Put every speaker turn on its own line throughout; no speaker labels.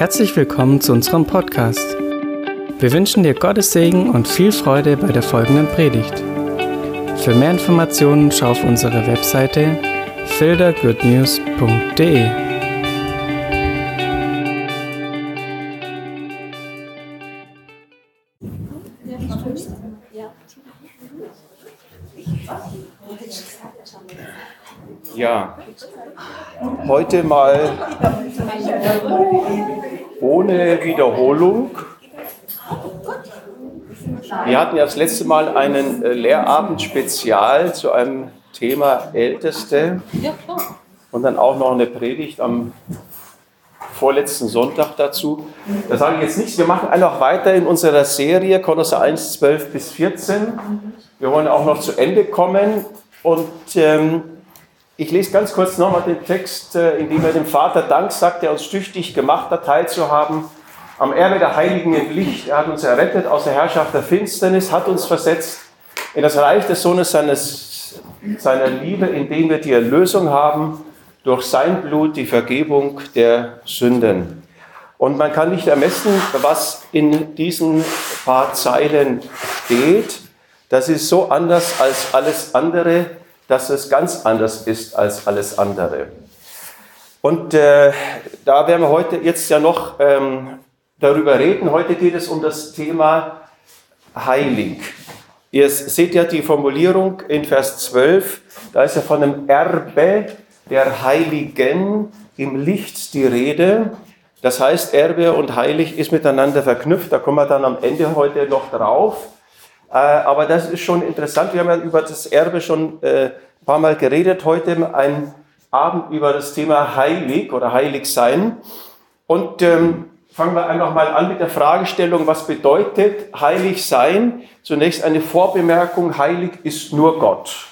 Herzlich willkommen zu unserem Podcast. Wir wünschen dir Gottes Segen und viel Freude bei der folgenden Predigt. Für mehr Informationen schau auf unsere Webseite fildergoodnews.de.
Ja, heute mal ohne Wiederholung. Wir hatten ja das letzte Mal einen äh, Lehrabend spezial zu einem Thema Älteste und dann auch noch eine Predigt am vorletzten Sonntag dazu. Da sage ich jetzt nichts. Wir machen einfach weiter in unserer Serie Kolosser 1, 12 bis 14. Wir wollen auch noch zu Ende kommen und ähm, ich lese ganz kurz nochmal den Text, äh, in dem er dem Vater Dank sagt, der uns tüchtig gemacht hat, teilzuhaben am Erbe der Heiligen im Licht. Er hat uns errettet aus der Herrschaft der Finsternis, hat uns versetzt in das Reich des Sohnes seines, seiner Liebe, in dem wir die Erlösung haben durch sein Blut, die Vergebung der Sünden. Und man kann nicht ermessen, was in diesen paar Zeilen steht. Das ist so anders als alles andere, dass es ganz anders ist als alles andere. Und äh, da werden wir heute jetzt ja noch ähm, darüber reden. Heute geht es um das Thema heilig. Ihr seht ja die Formulierung in Vers 12, da ist ja von dem Erbe der Heiligen im Licht die Rede. Das heißt, Erbe und heilig ist miteinander verknüpft, da kommen wir dann am Ende heute noch drauf. Äh, aber das ist schon interessant. Wir haben ja über das Erbe schon äh, ein paar Mal geredet. Heute ein Abend über das Thema heilig oder heilig sein. Und ähm, fangen wir einfach mal an mit der Fragestellung, was bedeutet heilig sein? Zunächst eine Vorbemerkung, heilig ist nur Gott.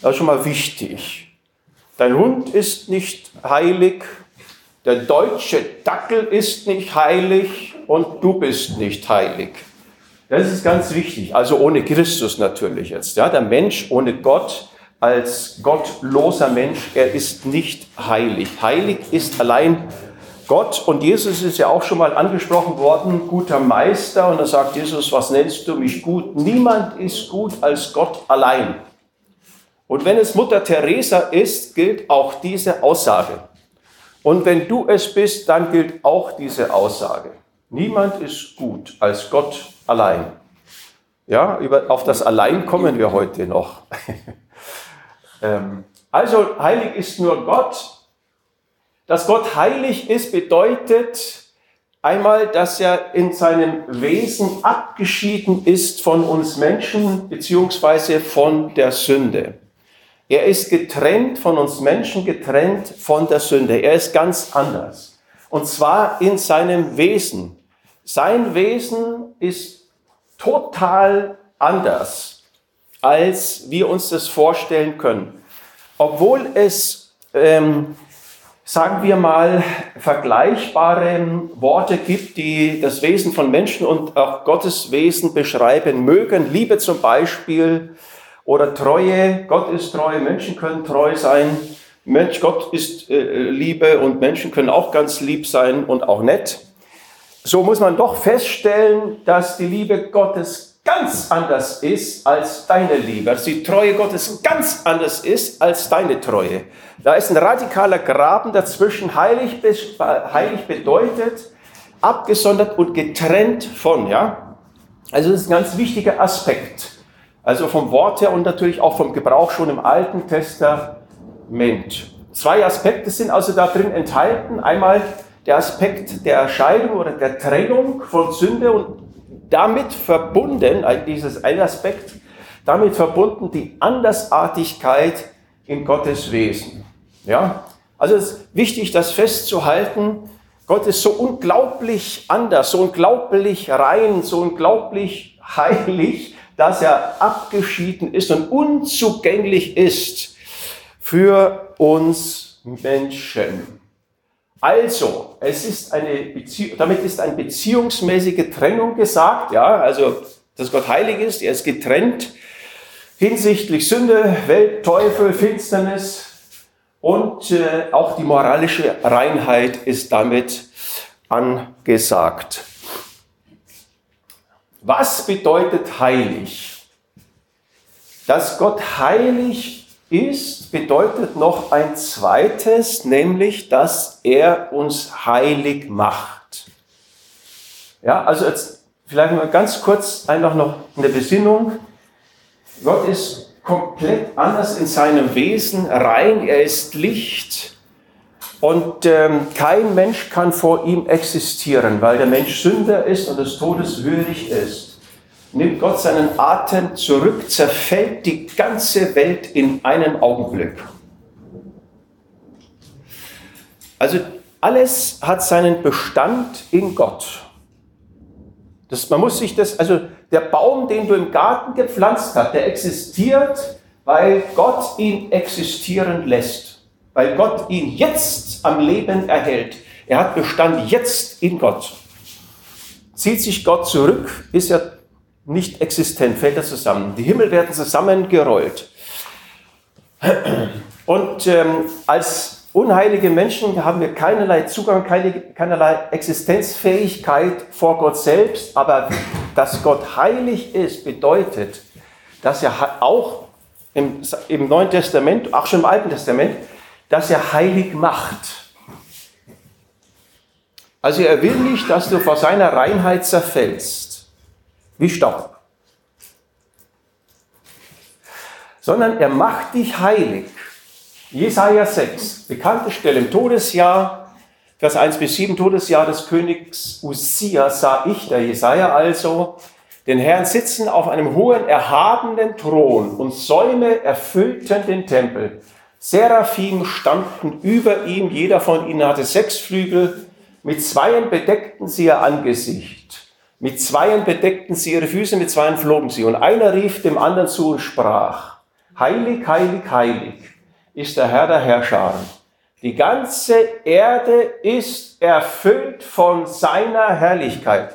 Das ist schon mal wichtig. Dein Hund ist nicht heilig, der deutsche Dackel ist nicht heilig und du bist nicht heilig. Das ist ganz wichtig. Also ohne Christus natürlich jetzt. Ja, der Mensch ohne Gott als gottloser Mensch, er ist nicht heilig. Heilig ist allein Gott. Und Jesus ist ja auch schon mal angesprochen worden, guter Meister. Und da sagt Jesus, was nennst du mich gut? Niemand ist gut als Gott allein. Und wenn es Mutter Teresa ist, gilt auch diese Aussage. Und wenn du es bist, dann gilt auch diese Aussage. Niemand ist gut als Gott allein. Ja, über, auf das Allein kommen wir heute noch. ähm, also heilig ist nur Gott. Dass Gott heilig ist, bedeutet einmal, dass er in seinem Wesen abgeschieden ist von uns Menschen beziehungsweise von der Sünde. Er ist getrennt von uns Menschen, getrennt von der Sünde. Er ist ganz anders. Und zwar in seinem Wesen. Sein Wesen ist total anders, als wir uns das vorstellen können. Obwohl es, ähm, sagen wir mal, vergleichbare Worte gibt, die das Wesen von Menschen und auch Gottes Wesen beschreiben mögen. Liebe zum Beispiel oder Treue. Gott ist treu, Menschen können treu sein. Mensch, Gott ist äh, Liebe und Menschen können auch ganz lieb sein und auch nett so muss man doch feststellen, dass die Liebe Gottes ganz anders ist als deine Liebe, dass die Treue Gottes ganz anders ist als deine Treue. Da ist ein radikaler Graben dazwischen. Heilig, heilig bedeutet abgesondert und getrennt von, ja. Also das ist ein ganz wichtiger Aspekt. Also vom Wort her und natürlich auch vom Gebrauch schon im Alten Testament. Zwei Aspekte sind also da drin enthalten. Einmal der Aspekt der Erscheidung oder der Trennung von Sünde und damit verbunden, dieses ein Aspekt, damit verbunden die Andersartigkeit in Gottes Wesen. Ja? Also es ist wichtig, das festzuhalten. Gott ist so unglaublich anders, so unglaublich rein, so unglaublich heilig, dass er abgeschieden ist und unzugänglich ist für uns Menschen. Also, es ist eine Beziehung, damit ist eine beziehungsmäßige Trennung gesagt, ja, also, dass Gott heilig ist, er ist getrennt hinsichtlich Sünde, Welt, Teufel, Finsternis und äh, auch die moralische Reinheit ist damit angesagt. Was bedeutet heilig? Dass Gott heilig ist, bedeutet noch ein zweites, nämlich, dass er uns heilig macht. Ja, also jetzt vielleicht mal ganz kurz einfach noch eine Besinnung. Gott ist komplett anders in seinem Wesen, rein, er ist Licht und ähm, kein Mensch kann vor ihm existieren, weil der Mensch Sünder ist und des Todes würdig ist nimmt Gott seinen Atem zurück, zerfällt die ganze Welt in einen Augenblick. Also alles hat seinen Bestand in Gott. Das, man muss sich das, also der Baum, den du im Garten gepflanzt hast, der existiert, weil Gott ihn existieren lässt, weil Gott ihn jetzt am Leben erhält. Er hat Bestand jetzt in Gott. Zieht sich Gott zurück, ist er nicht existent, fällt er zusammen. Die Himmel werden zusammengerollt. Und ähm, als unheilige Menschen haben wir keinerlei Zugang, keine, keinerlei Existenzfähigkeit vor Gott selbst. Aber dass Gott heilig ist, bedeutet, dass er auch im, im Neuen Testament, auch schon im Alten Testament, dass er heilig macht. Also er will nicht, dass du vor seiner Reinheit zerfällst wie Staub. Sondern er macht dich heilig. Jesaja 6, bekannte Stelle im Todesjahr, Vers 1 bis 7, Todesjahr des Königs Usia, sah ich, der Jesaja also, den Herrn sitzen auf einem hohen, erhabenen Thron und Säume erfüllten den Tempel. Seraphim standen über ihm, jeder von ihnen hatte sechs Flügel, mit zweien bedeckten sie ihr Angesicht. Mit zweien bedeckten sie ihre Füße, mit zweien flogen sie. Und einer rief dem anderen zu und sprach, Heilig, heilig, heilig ist der Herr der Herrscher. Die ganze Erde ist erfüllt von seiner Herrlichkeit.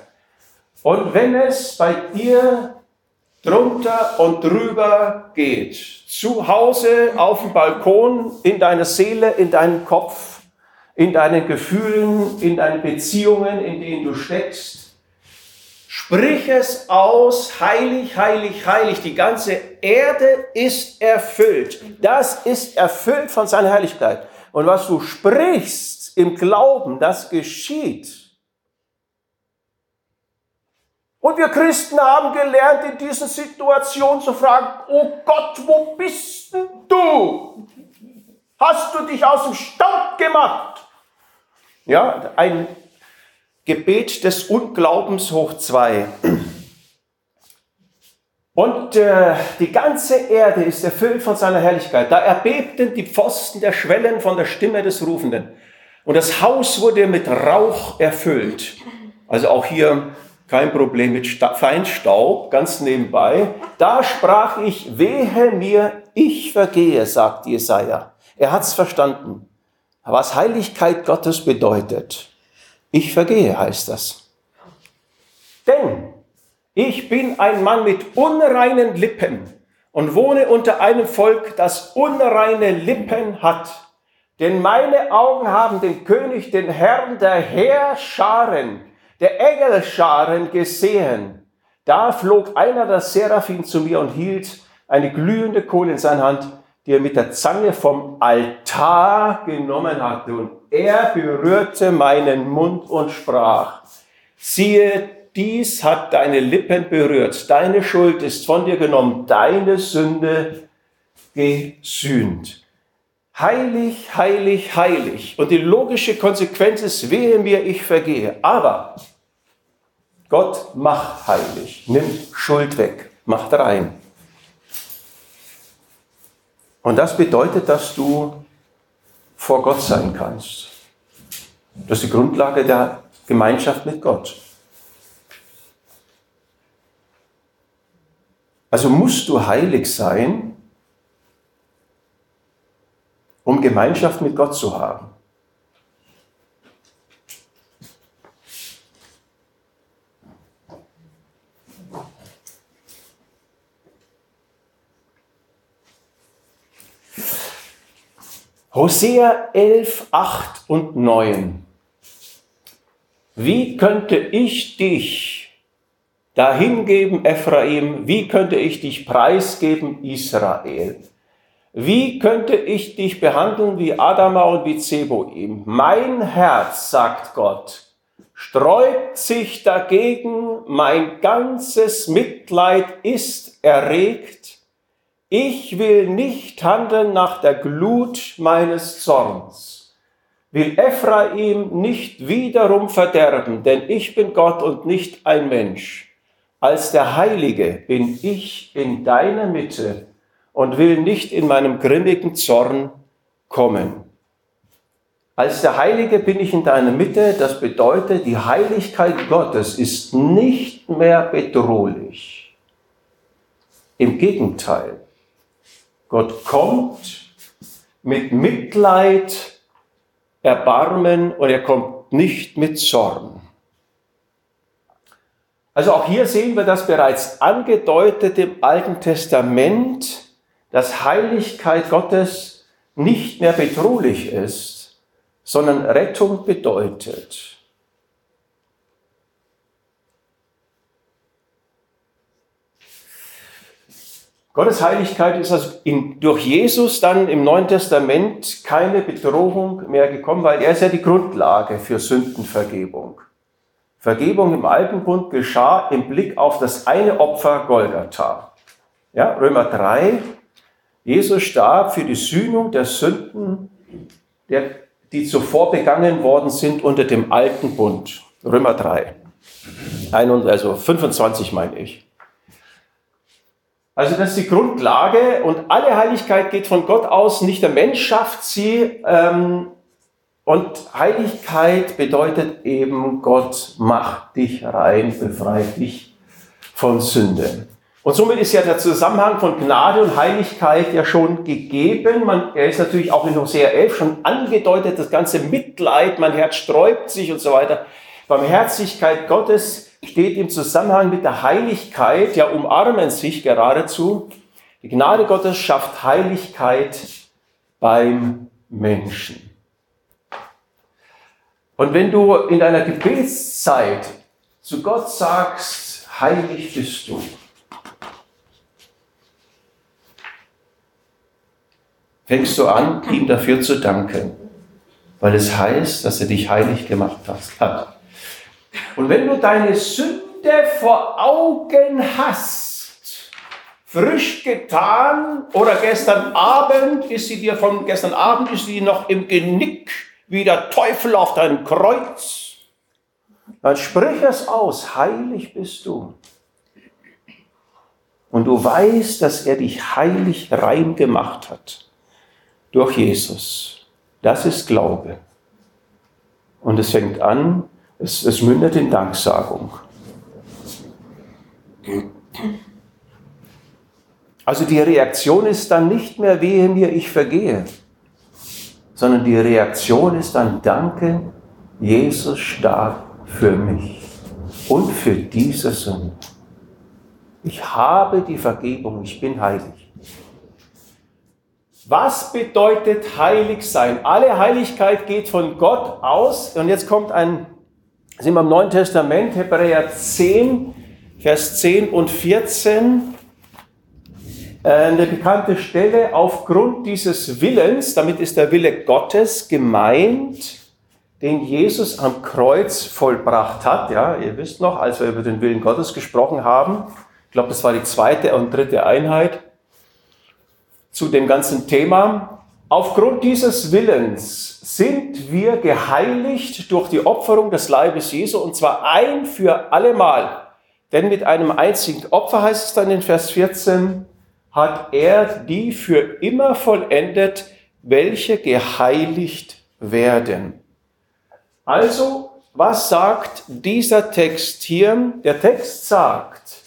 Und wenn es bei dir drunter und drüber geht, zu Hause, auf dem Balkon, in deiner Seele, in deinem Kopf, in deinen Gefühlen, in deinen Beziehungen, in denen du steckst, Sprich es aus, heilig, heilig, heilig. Die ganze Erde ist erfüllt. Das ist erfüllt von seiner Herrlichkeit. Und was du sprichst im Glauben, das geschieht. Und wir Christen haben gelernt, in diesen Situationen zu fragen, oh Gott, wo bist denn du? Hast du dich aus dem Staub gemacht? Ja, ein Gebet des Unglaubens hoch zwei. Und äh, die ganze Erde ist erfüllt von seiner Herrlichkeit. Da erbebten die Pfosten der Schwellen von der Stimme des Rufenden. Und das Haus wurde mit Rauch erfüllt. Also auch hier kein Problem mit Feinstaub, ganz nebenbei. Da sprach ich, wehe mir, ich vergehe, sagt Jesaja. Er hat's verstanden, was Heiligkeit Gottes bedeutet. Ich vergehe, heißt das. Denn ich bin ein Mann mit unreinen Lippen und wohne unter einem Volk, das unreine Lippen hat. Denn meine Augen haben den König, den Herrn der Heerscharen, der Engelscharen gesehen. Da flog einer der Seraphim zu mir und hielt eine glühende Kohle in seiner Hand, die er mit der Zange vom Altar genommen hatte. Und er berührte meinen Mund und sprach, siehe, dies hat deine Lippen berührt, deine Schuld ist von dir genommen, deine Sünde gesühnt. Heilig, heilig, heilig. Und die logische Konsequenz ist, wehe mir, ich vergehe. Aber Gott macht heilig, nimmt Schuld weg, macht rein. Und das bedeutet, dass du vor Gott sein kannst. Das ist die Grundlage der Gemeinschaft mit Gott. Also musst du heilig sein, um Gemeinschaft mit Gott zu haben. Hosea 11, 8 und 9. wie könnte ich dich dahingeben, Ephraim? Wie könnte ich dich preisgeben, Israel? Wie könnte ich dich behandeln wie Adama und wie Zeboim? Mein Herz, sagt Gott, sträubt sich dagegen, mein ganzes Mitleid ist erregt. Ich will nicht handeln nach der Glut meines Zorns, will Ephraim nicht wiederum verderben, denn ich bin Gott und nicht ein Mensch. Als der Heilige bin ich in deiner Mitte und will nicht in meinem grimmigen Zorn kommen. Als der Heilige bin ich in deiner Mitte. Das bedeutet, die Heiligkeit Gottes ist nicht mehr bedrohlich. Im Gegenteil, Gott kommt mit Mitleid, Erbarmen und er kommt nicht mit Zorn. Also auch hier sehen wir das bereits angedeutet im Alten Testament, dass Heiligkeit Gottes nicht mehr bedrohlich ist, sondern Rettung bedeutet. Gottes Heiligkeit ist also in, durch Jesus dann im Neuen Testament keine Bedrohung mehr gekommen, weil er ist ja die Grundlage für Sündenvergebung. Vergebung im Alten Bund geschah im Blick auf das eine Opfer Golgatha. Ja, Römer 3, Jesus starb für die Sühnung der Sünden der die zuvor begangen worden sind unter dem alten Bund. Römer 3. Also 25 meine ich. Also das ist die Grundlage und alle Heiligkeit geht von Gott aus, nicht der Mensch schafft sie. Ähm, und Heiligkeit bedeutet eben, Gott macht dich rein, befreit dich von Sünde. Und somit ist ja der Zusammenhang von Gnade und Heiligkeit ja schon gegeben. Man, er ist natürlich auch in Hosea 11 schon angedeutet, das ganze Mitleid, mein Herz sträubt sich und so weiter. Barmherzigkeit Gottes steht im Zusammenhang mit der Heiligkeit, ja umarmen sich geradezu. Die Gnade Gottes schafft Heiligkeit beim Menschen. Und wenn du in deiner Gebetszeit zu Gott sagst, heilig bist du, fängst du an, ihm dafür zu danken, weil es heißt, dass er dich heilig gemacht hat. Und wenn du deine Sünde vor Augen hast, frisch getan oder gestern Abend ist sie dir von gestern Abend ist sie noch im Genick wie der Teufel auf deinem Kreuz, dann sprich es aus, heilig bist du. Und du weißt, dass er dich heilig rein gemacht hat durch Jesus. Das ist Glaube. Und es fängt an, es, es mündet in Danksagung. Also die Reaktion ist dann nicht mehr, wehe mir, ich vergehe, sondern die Reaktion ist dann, danke, Jesus starb für mich und für diese Sünde. Ich habe die Vergebung, ich bin heilig. Was bedeutet heilig sein? Alle Heiligkeit geht von Gott aus. Und jetzt kommt ein, sind wir im Neuen Testament, Hebräer 10, Vers 10 und 14. Äh, eine bekannte Stelle, aufgrund dieses Willens, damit ist der Wille Gottes gemeint, den Jesus am Kreuz vollbracht hat. Ja, ihr wisst noch, als wir über den Willen Gottes gesprochen haben, ich glaube, das war die zweite und dritte Einheit zu dem ganzen Thema. Aufgrund dieses Willens sind wir geheiligt durch die Opferung des Leibes Jesu und zwar ein für allemal. Denn mit einem einzigen Opfer heißt es dann in Vers 14, hat er die für immer vollendet, welche geheiligt werden. Also, was sagt dieser Text hier? Der Text sagt,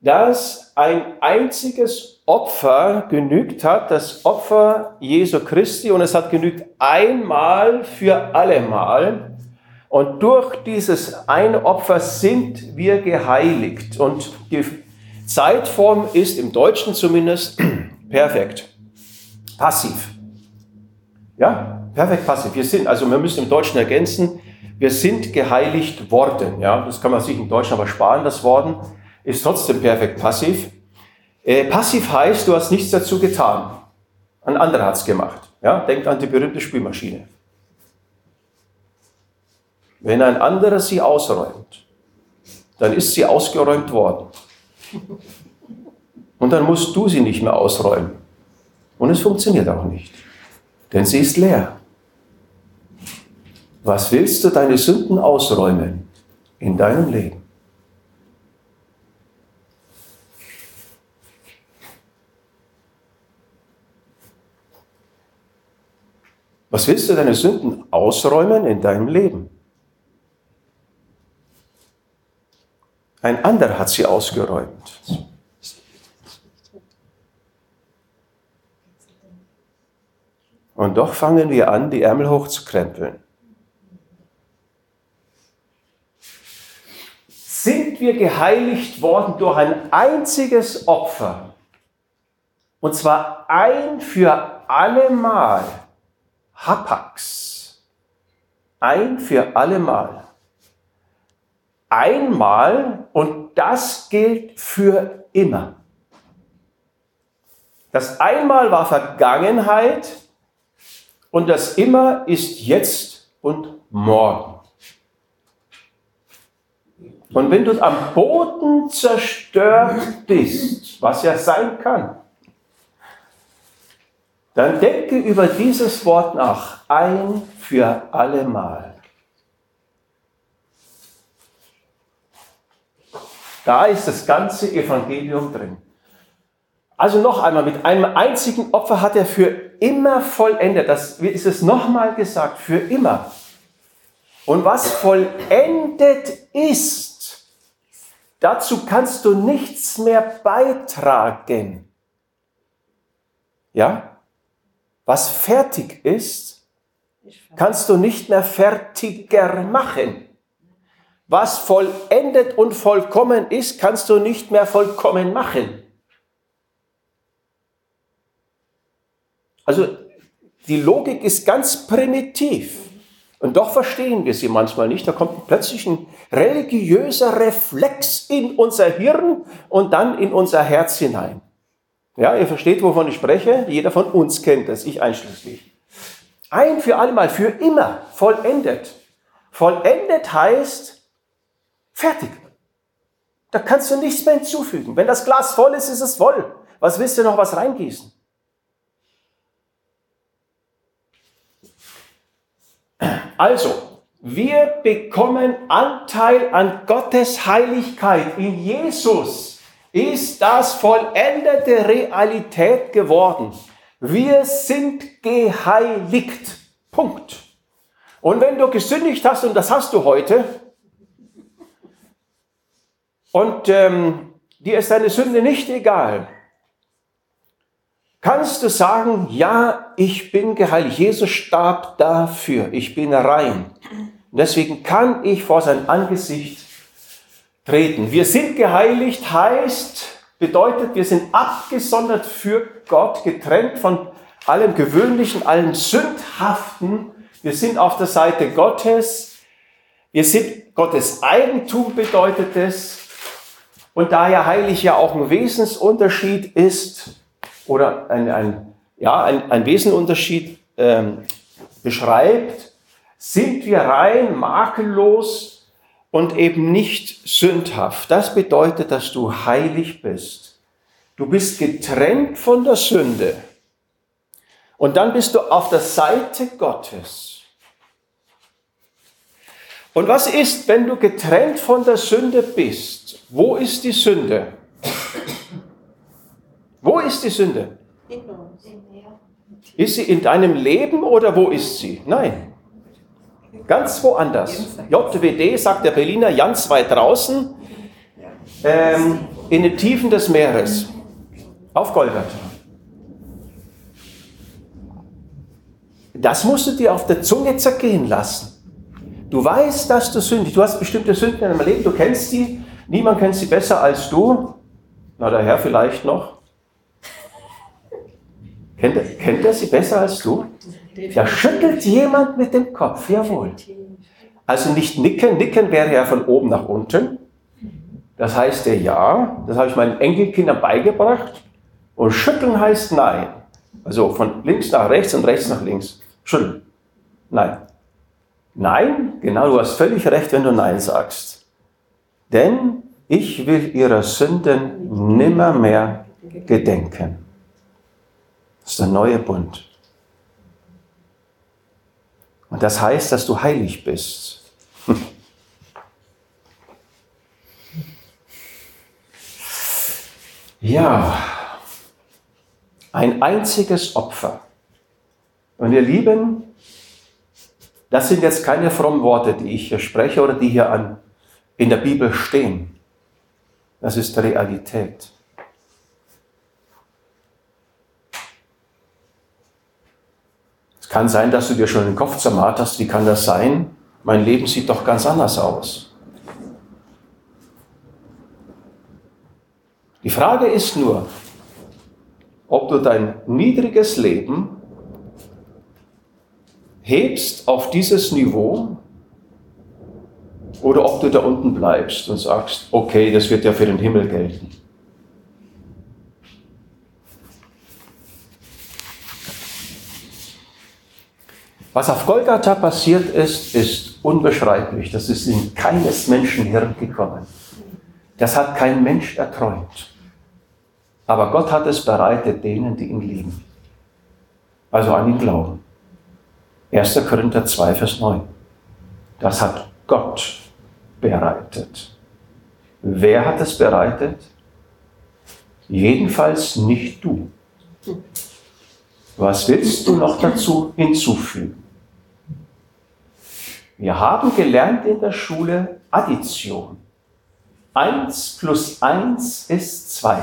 dass ein einziges Opfer genügt hat, das Opfer Jesu Christi, und es hat genügt einmal für allemal. Und durch dieses eine Opfer sind wir geheiligt. Und die Zeitform ist im Deutschen zumindest perfekt. Passiv. Ja, perfekt passiv. Wir sind, also wir müssen im Deutschen ergänzen, wir sind geheiligt worden. Ja, das kann man sich in Deutsch aber sparen, das Worden ist trotzdem perfekt passiv. Äh, passiv heißt, du hast nichts dazu getan. Ein anderer hat es gemacht. Ja, denkt an die berühmte Spülmaschine. Wenn ein anderer sie ausräumt, dann ist sie ausgeräumt worden. Und dann musst du sie nicht mehr ausräumen. Und es funktioniert auch nicht, denn sie ist leer. Was willst du deine Sünden ausräumen in deinem Leben? Was willst du deine Sünden ausräumen in deinem Leben? Ein anderer hat sie ausgeräumt. Und doch fangen wir an, die Ärmel hochzukrempeln. Sind wir geheiligt worden durch ein einziges Opfer? Und zwar ein für allemal. Hapax. Ein für allemal. Einmal und das gilt für immer. Das einmal war Vergangenheit und das immer ist jetzt und morgen. Und wenn du am Boden zerstört bist, was ja sein kann, dann denke über dieses Wort nach, ein für allemal. Da ist das ganze Evangelium drin. Also noch einmal, mit einem einzigen Opfer hat er für immer vollendet. Das ist es nochmal gesagt, für immer. Und was vollendet ist, dazu kannst du nichts mehr beitragen. Ja? Was fertig ist, kannst du nicht mehr fertiger machen. Was vollendet und vollkommen ist, kannst du nicht mehr vollkommen machen. Also die Logik ist ganz primitiv. Und doch verstehen wir sie manchmal nicht. Da kommt plötzlich ein religiöser Reflex in unser Hirn und dann in unser Herz hinein. Ja, ihr versteht, wovon ich spreche. Jeder von uns kennt das, ich einschließlich. Ein für allemal, für immer, vollendet. Vollendet heißt fertig. Da kannst du nichts mehr hinzufügen. Wenn das Glas voll ist, ist es voll. Was willst du noch was reingießen? Also, wir bekommen Anteil an Gottes Heiligkeit in Jesus ist das vollendete Realität geworden. Wir sind geheiligt. Punkt. Und wenn du gesündigt hast, und das hast du heute, und ähm, dir ist deine Sünde nicht egal, kannst du sagen, ja, ich bin geheiligt. Jesus starb dafür. Ich bin rein. deswegen kann ich vor sein Angesicht treten. Wir sind geheiligt heißt, bedeutet, wir sind abgesondert für Gott, getrennt von allem Gewöhnlichen, allem Sündhaften. Wir sind auf der Seite Gottes. Wir sind Gottes Eigentum, bedeutet es. Und da ja heilig ja auch ein Wesensunterschied ist, oder ein, ein, ja, ein, ein Wesenunterschied ähm, beschreibt, sind wir rein, makellos, und eben nicht sündhaft. Das bedeutet, dass du heilig bist. Du bist getrennt von der Sünde. Und dann bist du auf der Seite Gottes. Und was ist, wenn du getrennt von der Sünde bist? Wo ist die Sünde? Wo ist die Sünde? Ist sie in deinem Leben oder wo ist sie? Nein. Ganz woanders. JWD, sagt der Berliner, ganz weit draußen, ähm, in den Tiefen des Meeres, auf Golgatha. Das musst du dir auf der Zunge zergehen lassen. Du weißt, dass du sündig, du hast bestimmte Sünden in deinem Leben, du kennst sie, niemand kennt sie besser als du. Na, der Herr vielleicht noch. Kennt er, kennt er sie besser als du? Da schüttelt jemand mit dem Kopf, jawohl. Also nicht nicken, nicken wäre ja von oben nach unten. Das heißt ja ja, das habe ich meinen Enkelkindern beigebracht. Und schütteln heißt nein. Also von links nach rechts und rechts nach links. Schütteln. Nein. Nein, genau, du hast völlig recht, wenn du Nein sagst. Denn ich will ihrer Sünden nimmermehr gedenken. Das ist der neue Bund. Und das heißt, dass du heilig bist. Ja, ein einziges Opfer. Und ihr Lieben, das sind jetzt keine frommen Worte, die ich hier spreche oder die hier an, in der Bibel stehen. Das ist Realität. Kann sein, dass du dir schon den Kopf zermarrt hast. Wie kann das sein? Mein Leben sieht doch ganz anders aus. Die Frage ist nur, ob du dein niedriges Leben hebst auf dieses Niveau oder ob du da unten bleibst und sagst, okay, das wird ja für den Himmel gelten. Was auf Golgatha passiert ist, ist unbeschreiblich. Das ist in keines Menschenhirn gekommen. Das hat kein Mensch erträumt. Aber Gott hat es bereitet denen, die ihn lieben. Also an ihn glauben. 1. Korinther 2, Vers 9. Das hat Gott bereitet. Wer hat es bereitet? Jedenfalls nicht du. Was willst du noch dazu hinzufügen? Wir haben gelernt in der Schule Addition. 1 plus 1 ist 2.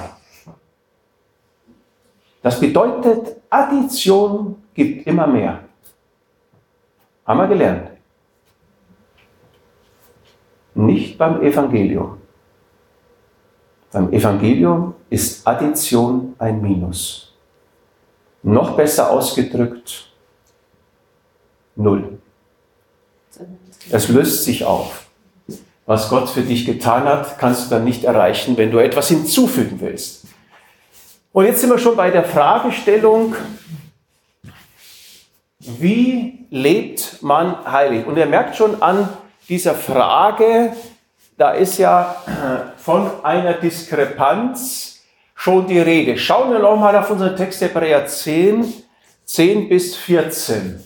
Das bedeutet, Addition gibt immer mehr. Haben wir gelernt. Nicht beim Evangelium. Beim Evangelium ist Addition ein Minus. Noch besser ausgedrückt, null. Es löst sich auf. Was Gott für dich getan hat, kannst du dann nicht erreichen, wenn du etwas hinzufügen willst. Und jetzt sind wir schon bei der Fragestellung, wie lebt man heilig? Und ihr merkt schon an dieser Frage, da ist ja äh, von einer Diskrepanz schon die Rede. Schauen wir nochmal auf unseren Text Hebräer 10, 10 bis 14.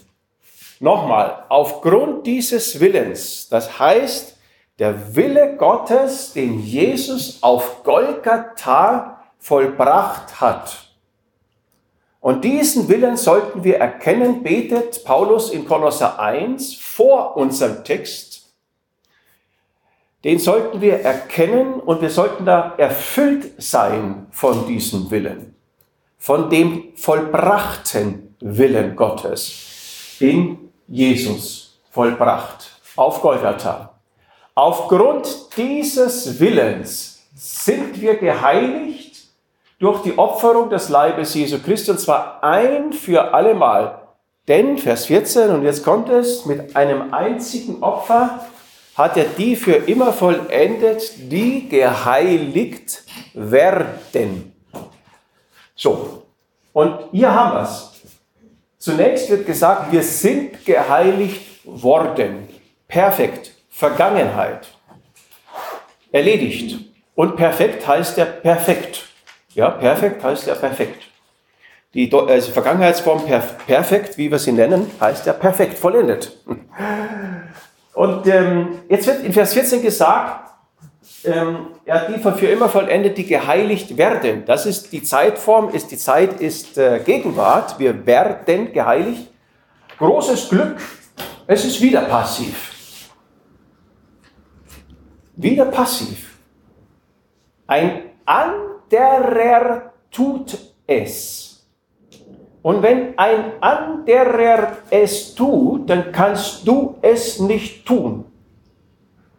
Nochmal, aufgrund dieses Willens, das heißt, der Wille Gottes, den Jesus auf Golgatha vollbracht hat. Und diesen Willen sollten wir erkennen, betet Paulus in Kolosser 1 vor unserem Text. Den sollten wir erkennen und wir sollten da erfüllt sein von diesem Willen, von dem vollbrachten Willen Gottes in Jesus vollbracht auf Golgatha. Aufgrund dieses Willens sind wir geheiligt durch die Opferung des Leibes Jesu Christi und zwar ein für allemal. Denn, Vers 14, und jetzt kommt es, mit einem einzigen Opfer hat er die für immer vollendet, die geheiligt werden. So, und hier haben wir es. Zunächst wird gesagt, wir sind geheiligt worden. Perfekt. Vergangenheit. Erledigt. Und perfekt heißt ja perfekt. Ja, perfekt heißt ja perfekt. Die also Vergangenheitsform perfekt, wie wir sie nennen, heißt ja perfekt, vollendet. Und ähm, jetzt wird in Vers 14 gesagt, ähm, ja, die für immer vollendet, die geheiligt werden. Das ist die Zeitform, ist die Zeit ist äh, Gegenwart. Wir werden geheiligt. Großes Glück, es ist wieder passiv. Wieder passiv. Ein an anderer tut es. Und wenn ein anderer es tut, dann kannst du es nicht tun.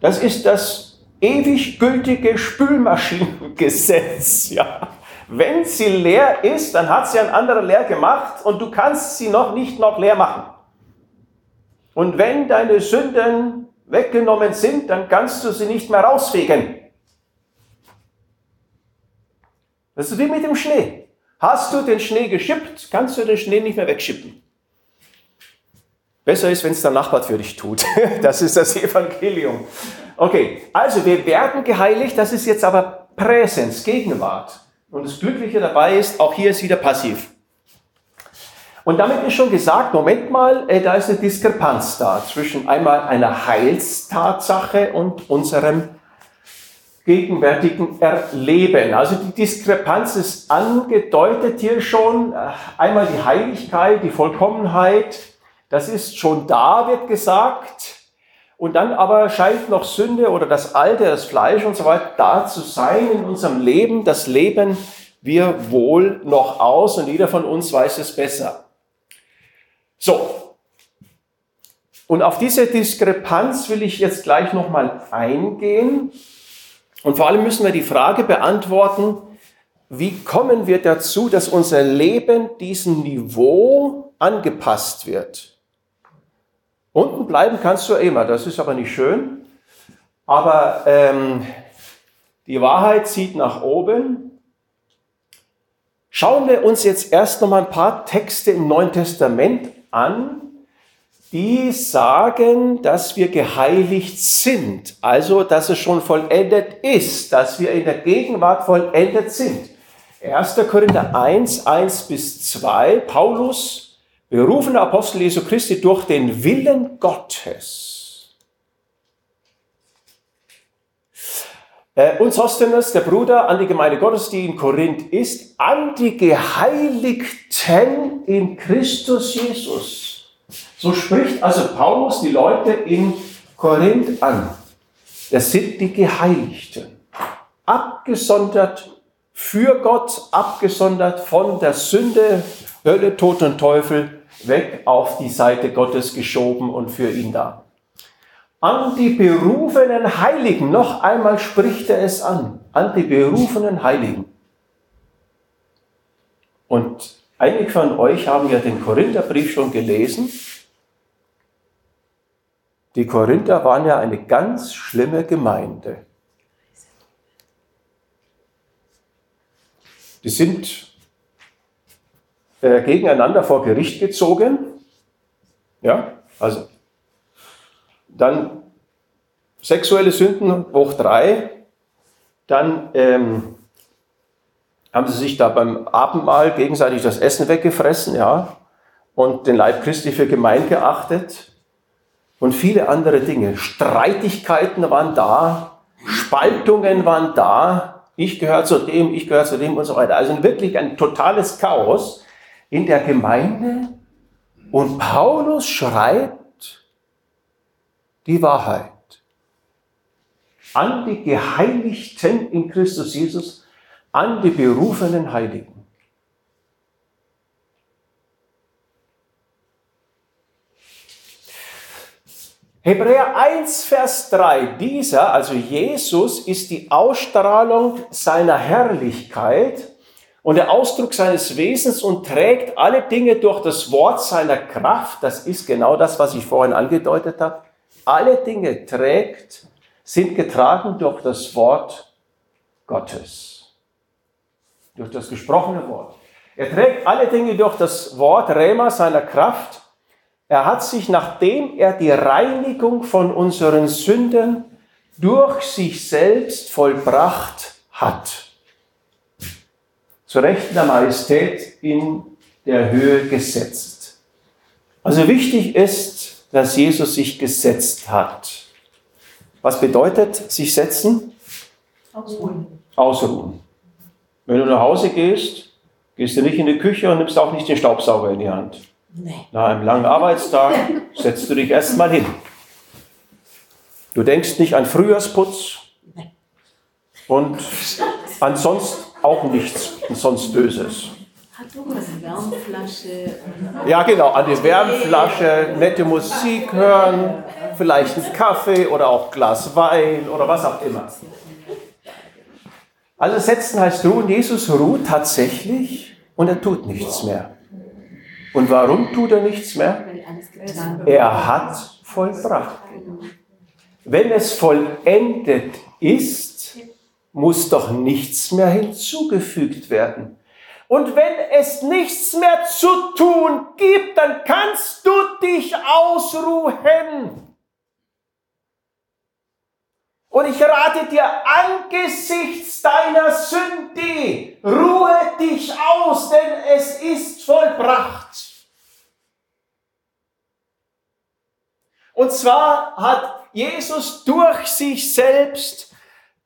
Das ist das ewig gültige Spülmaschinengesetz. Ja. Wenn sie leer ist, dann hat sie ein anderer leer gemacht und du kannst sie noch nicht noch leer machen. Und wenn deine Sünden weggenommen sind, dann kannst du sie nicht mehr rausfegen. Das ist wie mit dem Schnee. Hast du den Schnee geschippt, kannst du den Schnee nicht mehr wegschippen. Besser ist, wenn es der Nachbar für dich tut. Das ist das Evangelium. Okay, also wir werden geheiligt, das ist jetzt aber Präsens, Gegenwart. Und das Glückliche dabei ist, auch hier ist wieder passiv. Und damit ist schon gesagt, Moment mal, äh, da ist eine Diskrepanz da zwischen einmal einer Heilstatsache und unserem gegenwärtigen Erleben. Also die Diskrepanz ist angedeutet hier schon. Äh, einmal die Heiligkeit, die Vollkommenheit, das ist schon da, wird gesagt. Und dann aber scheint noch Sünde oder das Alte, das Fleisch und so weiter da zu sein in unserem Leben. Das leben wir wohl noch aus und jeder von uns weiß es besser. So. Und auf diese Diskrepanz will ich jetzt gleich nochmal eingehen. Und vor allem müssen wir die Frage beantworten, wie kommen wir dazu, dass unser Leben diesem Niveau angepasst wird? Unten bleiben kannst du immer, das ist aber nicht schön. Aber ähm, die Wahrheit zieht nach oben. Schauen wir uns jetzt erst noch mal ein paar Texte im Neuen Testament an, die sagen, dass wir geheiligt sind. Also, dass es schon vollendet ist, dass wir in der Gegenwart vollendet sind. 1. Korinther 1, 1 bis 2, Paulus berufener Apostel Jesu Christi durch den Willen Gottes. Äh, und Sostenes, der Bruder, an die Gemeinde Gottes, die in Korinth ist, an die Geheiligten in Christus Jesus. So spricht also Paulus die Leute in Korinth an. Das sind die Geheiligten. Abgesondert für Gott, abgesondert von der Sünde, Hölle, Tod und Teufel, weg auf die Seite Gottes geschoben und für ihn da. An die berufenen Heiligen, noch einmal spricht er es an, an die berufenen Heiligen. Und einige von euch haben ja den Korintherbrief schon gelesen. Die Korinther waren ja eine ganz schlimme Gemeinde. Die sind äh, gegeneinander vor Gericht gezogen. Ja, also dann sexuelle Sünden hoch drei. Dann ähm, haben sie sich da beim Abendmahl gegenseitig das Essen weggefressen, ja, und den Leib Christi für gemein geachtet und viele andere Dinge. Streitigkeiten waren da, Spaltungen waren da. Ich gehöre zu dem, ich gehöre zu dem und so weiter. Also wirklich ein totales Chaos in der Gemeinde und Paulus schreibt die Wahrheit. An die Geheiligten in Christus Jesus, an die berufenen Heiligen. Hebräer 1, Vers 3, dieser, also Jesus, ist die Ausstrahlung seiner Herrlichkeit und der Ausdruck seines Wesens und trägt alle Dinge durch das Wort seiner Kraft. Das ist genau das, was ich vorhin angedeutet habe. Alle Dinge trägt, sind getragen durch das Wort Gottes. Durch das gesprochene Wort. Er trägt alle Dinge durch das Wort Rema seiner Kraft. Er hat sich, nachdem er die Reinigung von unseren Sünden durch sich selbst vollbracht hat, zu Rechten der Majestät in der Höhe gesetzt. Also wichtig ist, dass Jesus sich gesetzt hat. Was bedeutet sich setzen? Ausruhen. Ausruhen. Wenn du nach Hause gehst, gehst du nicht in die Küche und nimmst auch nicht den Staubsauger in die Hand. Nee. Nach einem langen Arbeitstag setzt du dich erstmal hin. Du denkst nicht an Frühjahrsputz und ansonsten auch nichts sonst Böses. Hat eine Wärmflasche. Ja, genau, an die Wärmflasche, nette Musik hören, vielleicht einen Kaffee oder auch ein Glas Wein oder was auch immer. Also setzen heißt ruhen. Jesus ruht tatsächlich und er tut nichts mehr. Und warum tut er nichts mehr? Er hat vollbracht. wenn es vollendet ist, muss doch nichts mehr hinzugefügt werden. Und wenn es nichts mehr zu tun gibt, dann kannst du dich ausruhen. Und ich rate dir angesichts deiner Sünde, ruhe dich aus, denn es ist vollbracht. Und zwar hat Jesus durch sich selbst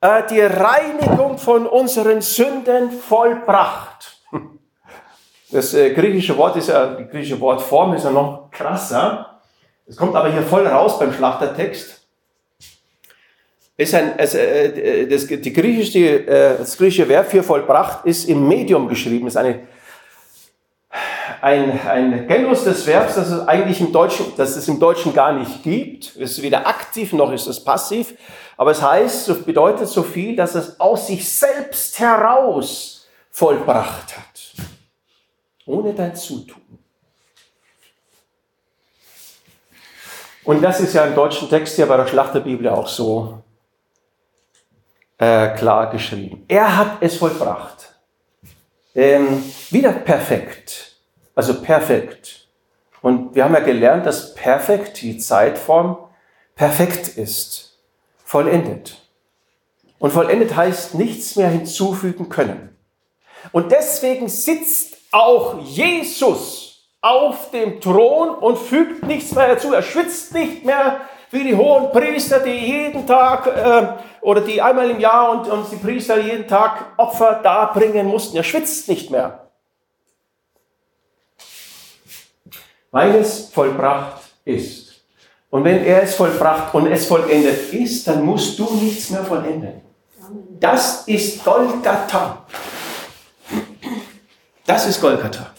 äh, die Reinigung von unseren Sünden vollbracht. Das äh, griechische Wort ist ja, die griechische Wortform ist ja noch krasser. Es kommt aber hier voll raus beim Schlachtertext. Ist ein, also, äh, das, die griechische, das griechische Verb für vollbracht ist im Medium geschrieben. Ist eine, ein, ein Genus des Verbs, das es eigentlich im Deutschen, das es im Deutschen gar nicht gibt. Es ist weder aktiv noch ist es passiv. Aber es heißt, bedeutet so viel, dass es aus sich selbst heraus vollbracht hat ohne dein Zutun. Und das ist ja im deutschen Text ja bei der Schlachterbibel auch so äh, klar geschrieben. Er hat es vollbracht. Ähm, wieder perfekt. Also perfekt. Und wir haben ja gelernt, dass perfekt die Zeitform perfekt ist. Vollendet. Und vollendet heißt nichts mehr hinzufügen können. Und deswegen sitzt auch Jesus auf dem Thron und fügt nichts mehr dazu. Er schwitzt nicht mehr wie die hohen Priester, die jeden Tag äh, oder die einmal im Jahr und, und die Priester jeden Tag Opfer darbringen mussten. Er schwitzt nicht mehr. Weil es vollbracht ist. Und wenn er es vollbracht und es vollendet ist, dann musst du nichts mehr vollenden. Das ist Golgatha. Das ist Golgatha.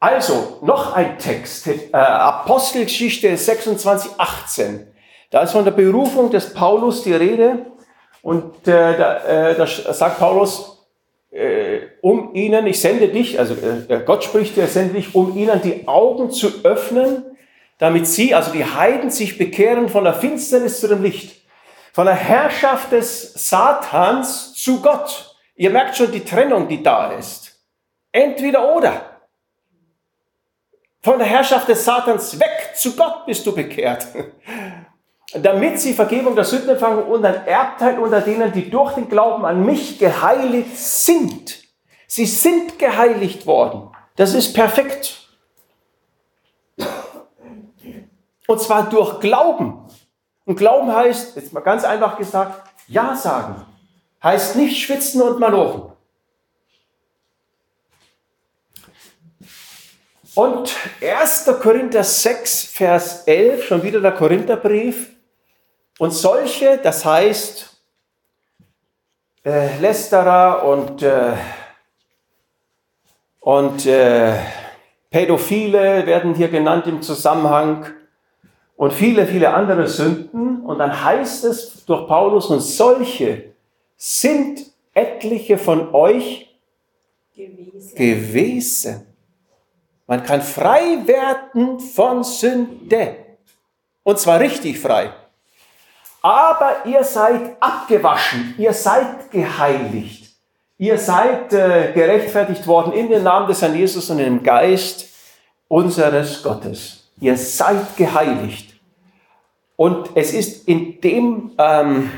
Also, noch ein Text, äh, Apostelgeschichte 26, 18. Da ist von der Berufung des Paulus die Rede und äh, da, äh, da, sagt Paulus, um ihnen, ich sende dich, also äh, Gott spricht, er sende dich, um ihnen die Augen zu öffnen, damit sie, also die Heiden, sich bekehren von der Finsternis zu dem Licht von der Herrschaft des Satans zu Gott. Ihr merkt schon die Trennung, die da ist. Entweder oder. Von der Herrschaft des Satans weg zu Gott bist du bekehrt. Damit sie Vergebung der Sünden empfangen und ein Erbteil unter denen, die durch den Glauben an mich geheiligt sind. Sie sind geheiligt worden. Das ist perfekt. Und zwar durch Glauben. Und Glauben heißt, jetzt mal ganz einfach gesagt, Ja sagen. Heißt nicht schwitzen und malochen. Und 1. Korinther 6, Vers 11, schon wieder der Korintherbrief. Und solche, das heißt äh, Lästerer und, äh, und äh, Pädophile werden hier genannt im Zusammenhang und viele, viele andere Sünden. Und dann heißt es durch Paulus, und solche sind etliche von euch gewesen. gewesen. Man kann frei werden von Sünde. Und zwar richtig frei. Aber ihr seid abgewaschen, ihr seid geheiligt, ihr seid äh, gerechtfertigt worden in den Namen des Herrn Jesus und im Geist unseres Gottes. Ihr seid geheiligt. Und es ist in dem ähm,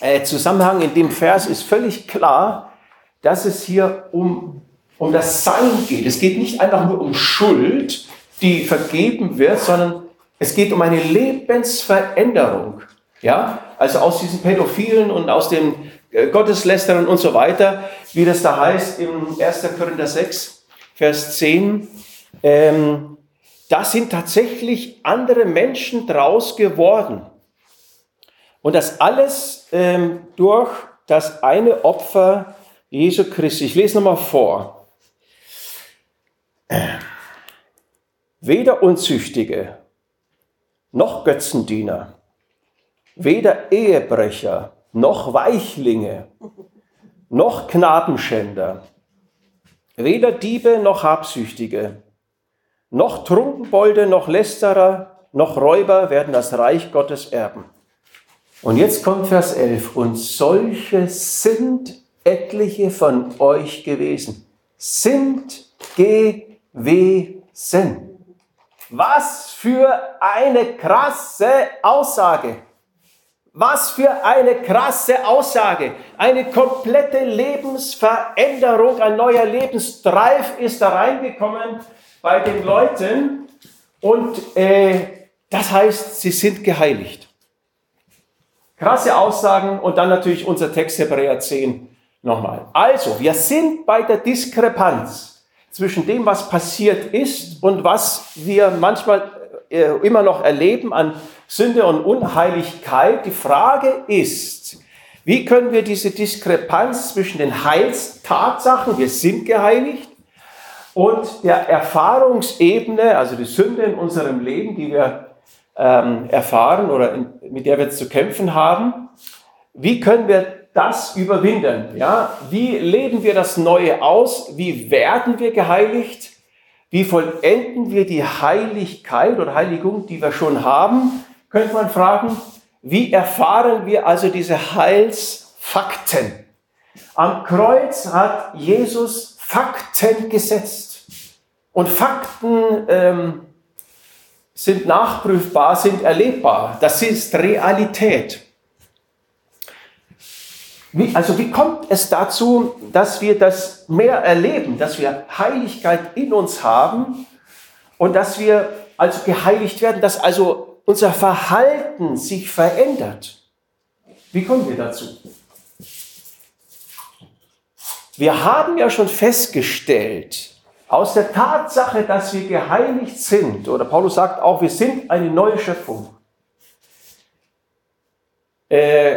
äh, Zusammenhang, in dem Vers ist völlig klar, dass es hier um, um das Sein geht. Es geht nicht einfach nur um Schuld, die vergeben wird, sondern es geht um eine Lebensveränderung. Ja, also aus diesen Pädophilen und aus den äh, Gotteslästerern und so weiter, wie das da heißt im 1. Korinther 6, Vers 10. Ähm, da sind tatsächlich andere Menschen draus geworden. Und das alles ähm, durch das eine Opfer Jesu Christi. Ich lese nochmal vor. Weder Unzüchtige, noch Götzendiener, weder Ehebrecher, noch Weichlinge, noch Knabenschänder, weder Diebe noch Habsüchtige, noch Trunkenbolde, noch Lästerer, noch Räuber werden das Reich Gottes erben. Und jetzt kommt Vers 11. Und solche sind etliche von euch gewesen. Sind gewesen. Was für eine krasse Aussage. Was für eine krasse Aussage. Eine komplette Lebensveränderung, ein neuer Lebensdreif ist da reingekommen bei den Leuten. Und äh, das heißt, sie sind geheiligt. Krasse Aussagen und dann natürlich unser Text Hebräer 10 nochmal. Also, wir sind bei der Diskrepanz zwischen dem, was passiert ist und was wir manchmal äh, immer noch erleben an Sünde und Unheiligkeit. Die Frage ist, wie können wir diese Diskrepanz zwischen den Heilstatsachen, wir sind geheiligt, und der Erfahrungsebene, also die Sünde in unserem Leben, die wir ähm, erfahren oder in, mit der wir zu kämpfen haben. Wie können wir das überwinden? Ja? Wie leben wir das Neue aus? Wie werden wir geheiligt? Wie vollenden wir die Heiligkeit oder Heiligung, die wir schon haben? Könnte man fragen, wie erfahren wir also diese Heilsfakten? Am Kreuz hat Jesus Fakten gesetzt. Und Fakten ähm, sind nachprüfbar, sind erlebbar. Das ist Realität. Wie, also wie kommt es dazu, dass wir das mehr erleben, dass wir Heiligkeit in uns haben und dass wir also geheiligt werden, dass also unser Verhalten sich verändert? Wie kommen wir dazu? Wir haben ja schon festgestellt, aus der Tatsache, dass wir geheiligt sind, oder Paulus sagt auch, wir sind eine neue Schöpfung, äh,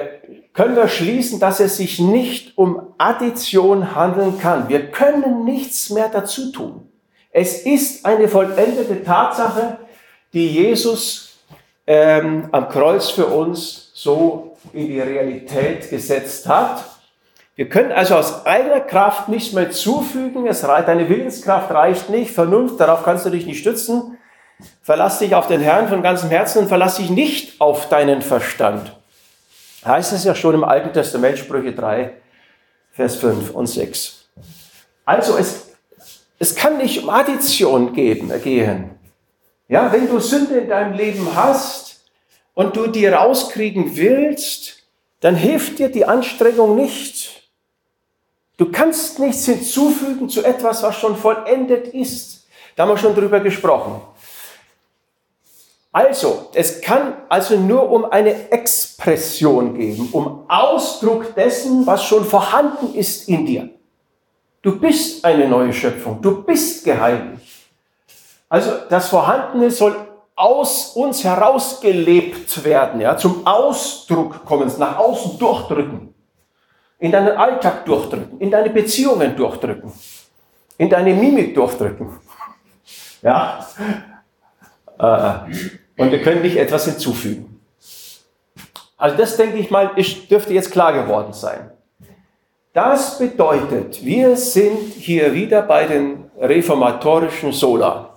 können wir schließen, dass es sich nicht um Addition handeln kann. Wir können nichts mehr dazu tun. Es ist eine vollendete Tatsache, die Jesus ähm, am Kreuz für uns so in die Realität gesetzt hat. Wir können also aus eigener Kraft nichts mehr zufügen. Es reicht, deine Willenskraft reicht nicht. Vernunft, darauf kannst du dich nicht stützen. Verlass dich auf den Herrn von ganzem Herzen und verlass dich nicht auf deinen Verstand. Heißt es ja schon im Alten Testament, Sprüche 3, Vers 5 und 6. Also es, es kann nicht um Addition geben, gehen. Ja, wenn du Sünde in deinem Leben hast und du die rauskriegen willst, dann hilft dir die Anstrengung nicht. Du kannst nichts hinzufügen zu etwas, was schon vollendet ist. Da haben wir schon drüber gesprochen. Also, es kann also nur um eine Expression geben, um Ausdruck dessen, was schon vorhanden ist in dir. Du bist eine neue Schöpfung, du bist geheiligt. Also das Vorhandene soll aus uns herausgelebt werden, ja, zum Ausdruck kommen, nach außen durchdrücken in deinen Alltag durchdrücken, in deine Beziehungen durchdrücken, in deine Mimik durchdrücken. Ja? Äh, und wir können nicht etwas hinzufügen. Also das denke ich mal, ist, dürfte jetzt klar geworden sein. Das bedeutet, wir sind hier wieder bei den reformatorischen Sola.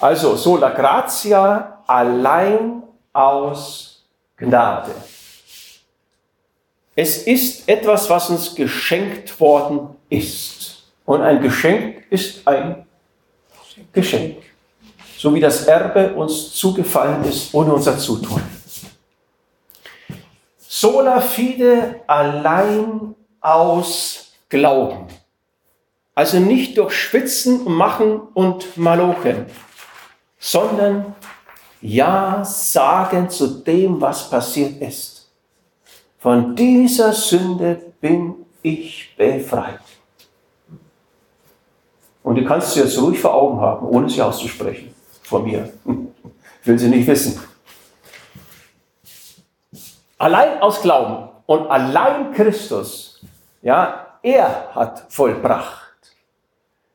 Also Sola Gratia allein aus Gnade. Es ist etwas, was uns geschenkt worden ist. Und ein Geschenk ist ein Geschenk. So wie das Erbe uns zugefallen ist ohne unser Zutun. Sola fide allein aus Glauben. Also nicht durch Schwitzen, Machen und Malochen, sondern Ja sagen zu dem, was passiert ist. Von dieser Sünde bin ich befreit. Und die kannst du jetzt ruhig vor Augen haben, ohne sie auszusprechen. Von mir. Ich will sie nicht wissen. Allein aus Glauben und allein Christus, ja, er hat vollbracht.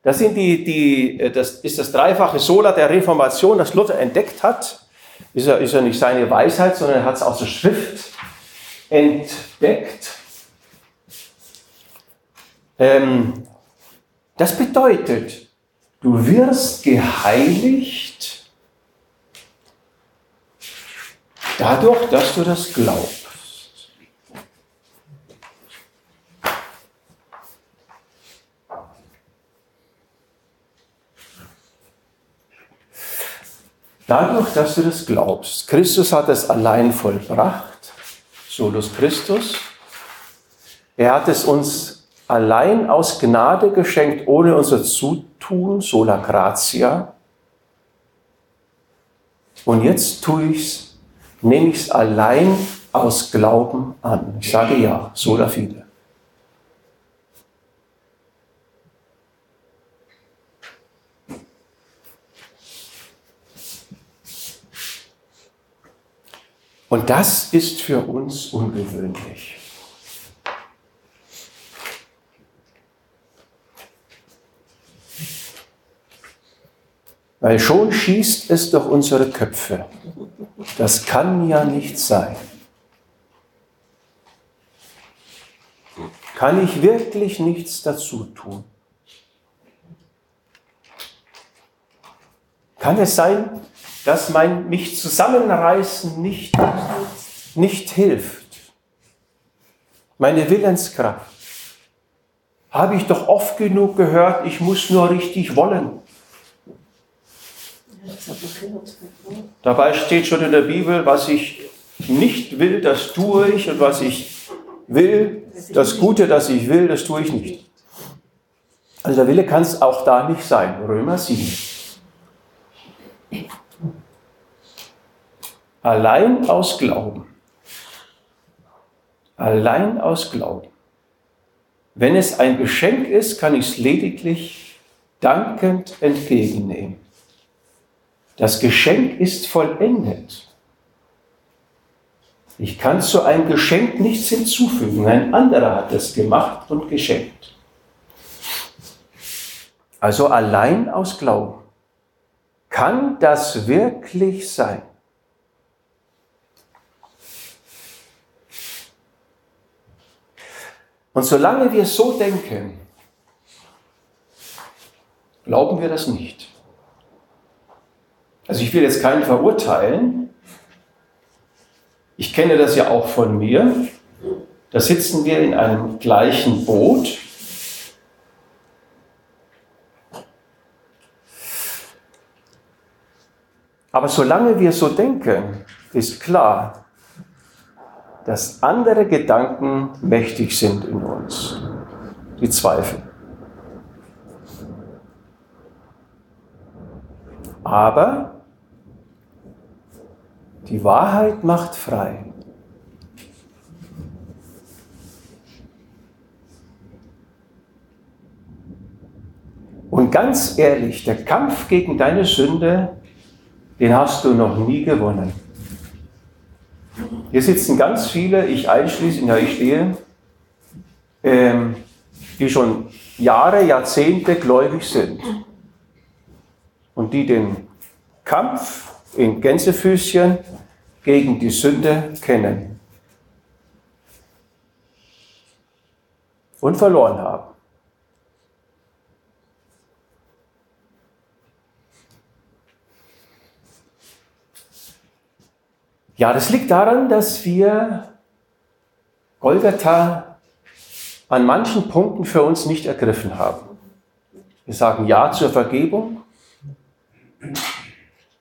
Das, sind die, die, das ist das dreifache Sola der Reformation, das Luther entdeckt hat. Ist ja, ist ja nicht seine Weisheit, sondern er hat es aus der Schrift entdeckt. Ähm, das bedeutet, Du wirst geheiligt dadurch, dass du das glaubst. Dadurch, dass du das glaubst. Christus hat es allein vollbracht, solus Christus. Er hat es uns allein aus Gnade geschenkt, ohne unser Zutun, sola gratia. Und jetzt tue ich es, nehme ich es allein aus Glauben an. Ich sage ja, sola fide. Und das ist für uns ungewöhnlich. Weil schon schießt es durch unsere Köpfe. Das kann ja nicht sein. Kann ich wirklich nichts dazu tun? Kann es sein, dass mein mich zusammenreißen nicht, nicht hilft. Meine Willenskraft. Habe ich doch oft genug gehört, ich muss nur richtig wollen. Dabei steht schon in der Bibel, was ich nicht will, das tue ich und was ich will, das Gute, das ich will, das tue ich nicht. Also der Wille kann es auch da nicht sein. Römer 7. Allein aus Glauben. Allein aus Glauben. Wenn es ein Geschenk ist, kann ich es lediglich dankend entgegennehmen. Das Geschenk ist vollendet. Ich kann zu einem Geschenk nichts hinzufügen. Ein anderer hat es gemacht und geschenkt. Also allein aus Glauben. Kann das wirklich sein? Und solange wir so denken, glauben wir das nicht. Also ich will jetzt keinen verurteilen. Ich kenne das ja auch von mir. Da sitzen wir in einem gleichen Boot. Aber solange wir so denken, ist klar, dass andere Gedanken mächtig sind in uns, die Zweifel. Aber die Wahrheit macht frei. Und ganz ehrlich, der Kampf gegen deine Sünde, den hast du noch nie gewonnen. Hier sitzen ganz viele, ich einschließlich, ja, ich stehe, ähm, die schon Jahre, Jahrzehnte gläubig sind und die den Kampf in Gänsefüßchen gegen die Sünde kennen und verloren haben. Ja, das liegt daran, dass wir Golgatha an manchen Punkten für uns nicht ergriffen haben. Wir sagen Ja zur Vergebung,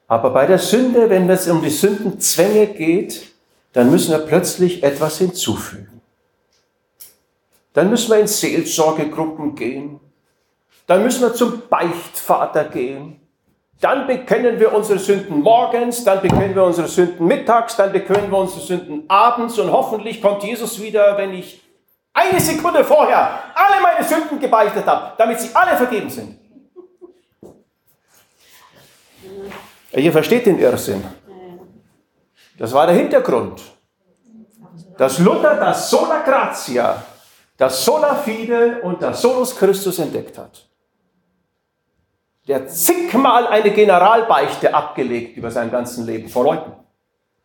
aber bei der Sünde, wenn es um die Sündenzwänge geht, dann müssen wir plötzlich etwas hinzufügen. Dann müssen wir in Seelsorgegruppen gehen. Dann müssen wir zum Beichtvater gehen. Dann bekennen wir unsere Sünden morgens, dann bekennen wir unsere Sünden mittags, dann bekennen wir unsere Sünden abends und hoffentlich kommt Jesus wieder, wenn ich eine Sekunde vorher alle meine Sünden gebeichtet habe, damit sie alle vergeben sind. Ihr versteht den Irrsinn. Das war der Hintergrund. Dass Luther das Sola Gratia, das Sola Fide und das Solus Christus entdeckt hat der zigmal eine Generalbeichte abgelegt über sein ganzes Leben vor Leuten.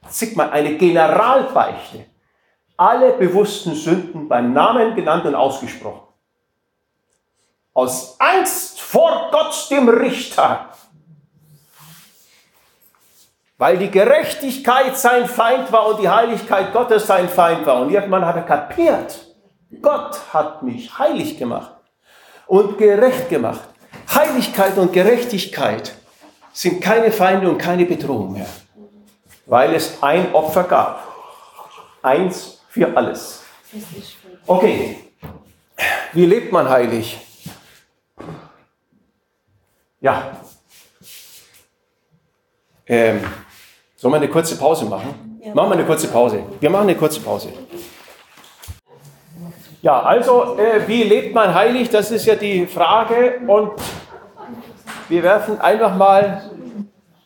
Zigmal eine Generalbeichte. Alle bewussten Sünden beim Namen genannt und ausgesprochen. aus Angst vor Gott, dem Richter. Weil die Gerechtigkeit sein Feind war und die Heiligkeit Gottes sein Feind war. Und irgendwann hat er kapiert, Gott hat mich heilig gemacht und gerecht gemacht. Heiligkeit und Gerechtigkeit sind keine Feinde und keine Bedrohung mehr, weil es ein Opfer gab. Eins für alles. Okay, wie lebt man heilig? Ja. Ähm, sollen wir eine kurze Pause machen? Ja. Machen wir eine kurze Pause. Wir machen eine kurze Pause. Ja, also, äh, wie lebt man heilig? Das ist ja die Frage. Und wir werfen einfach mal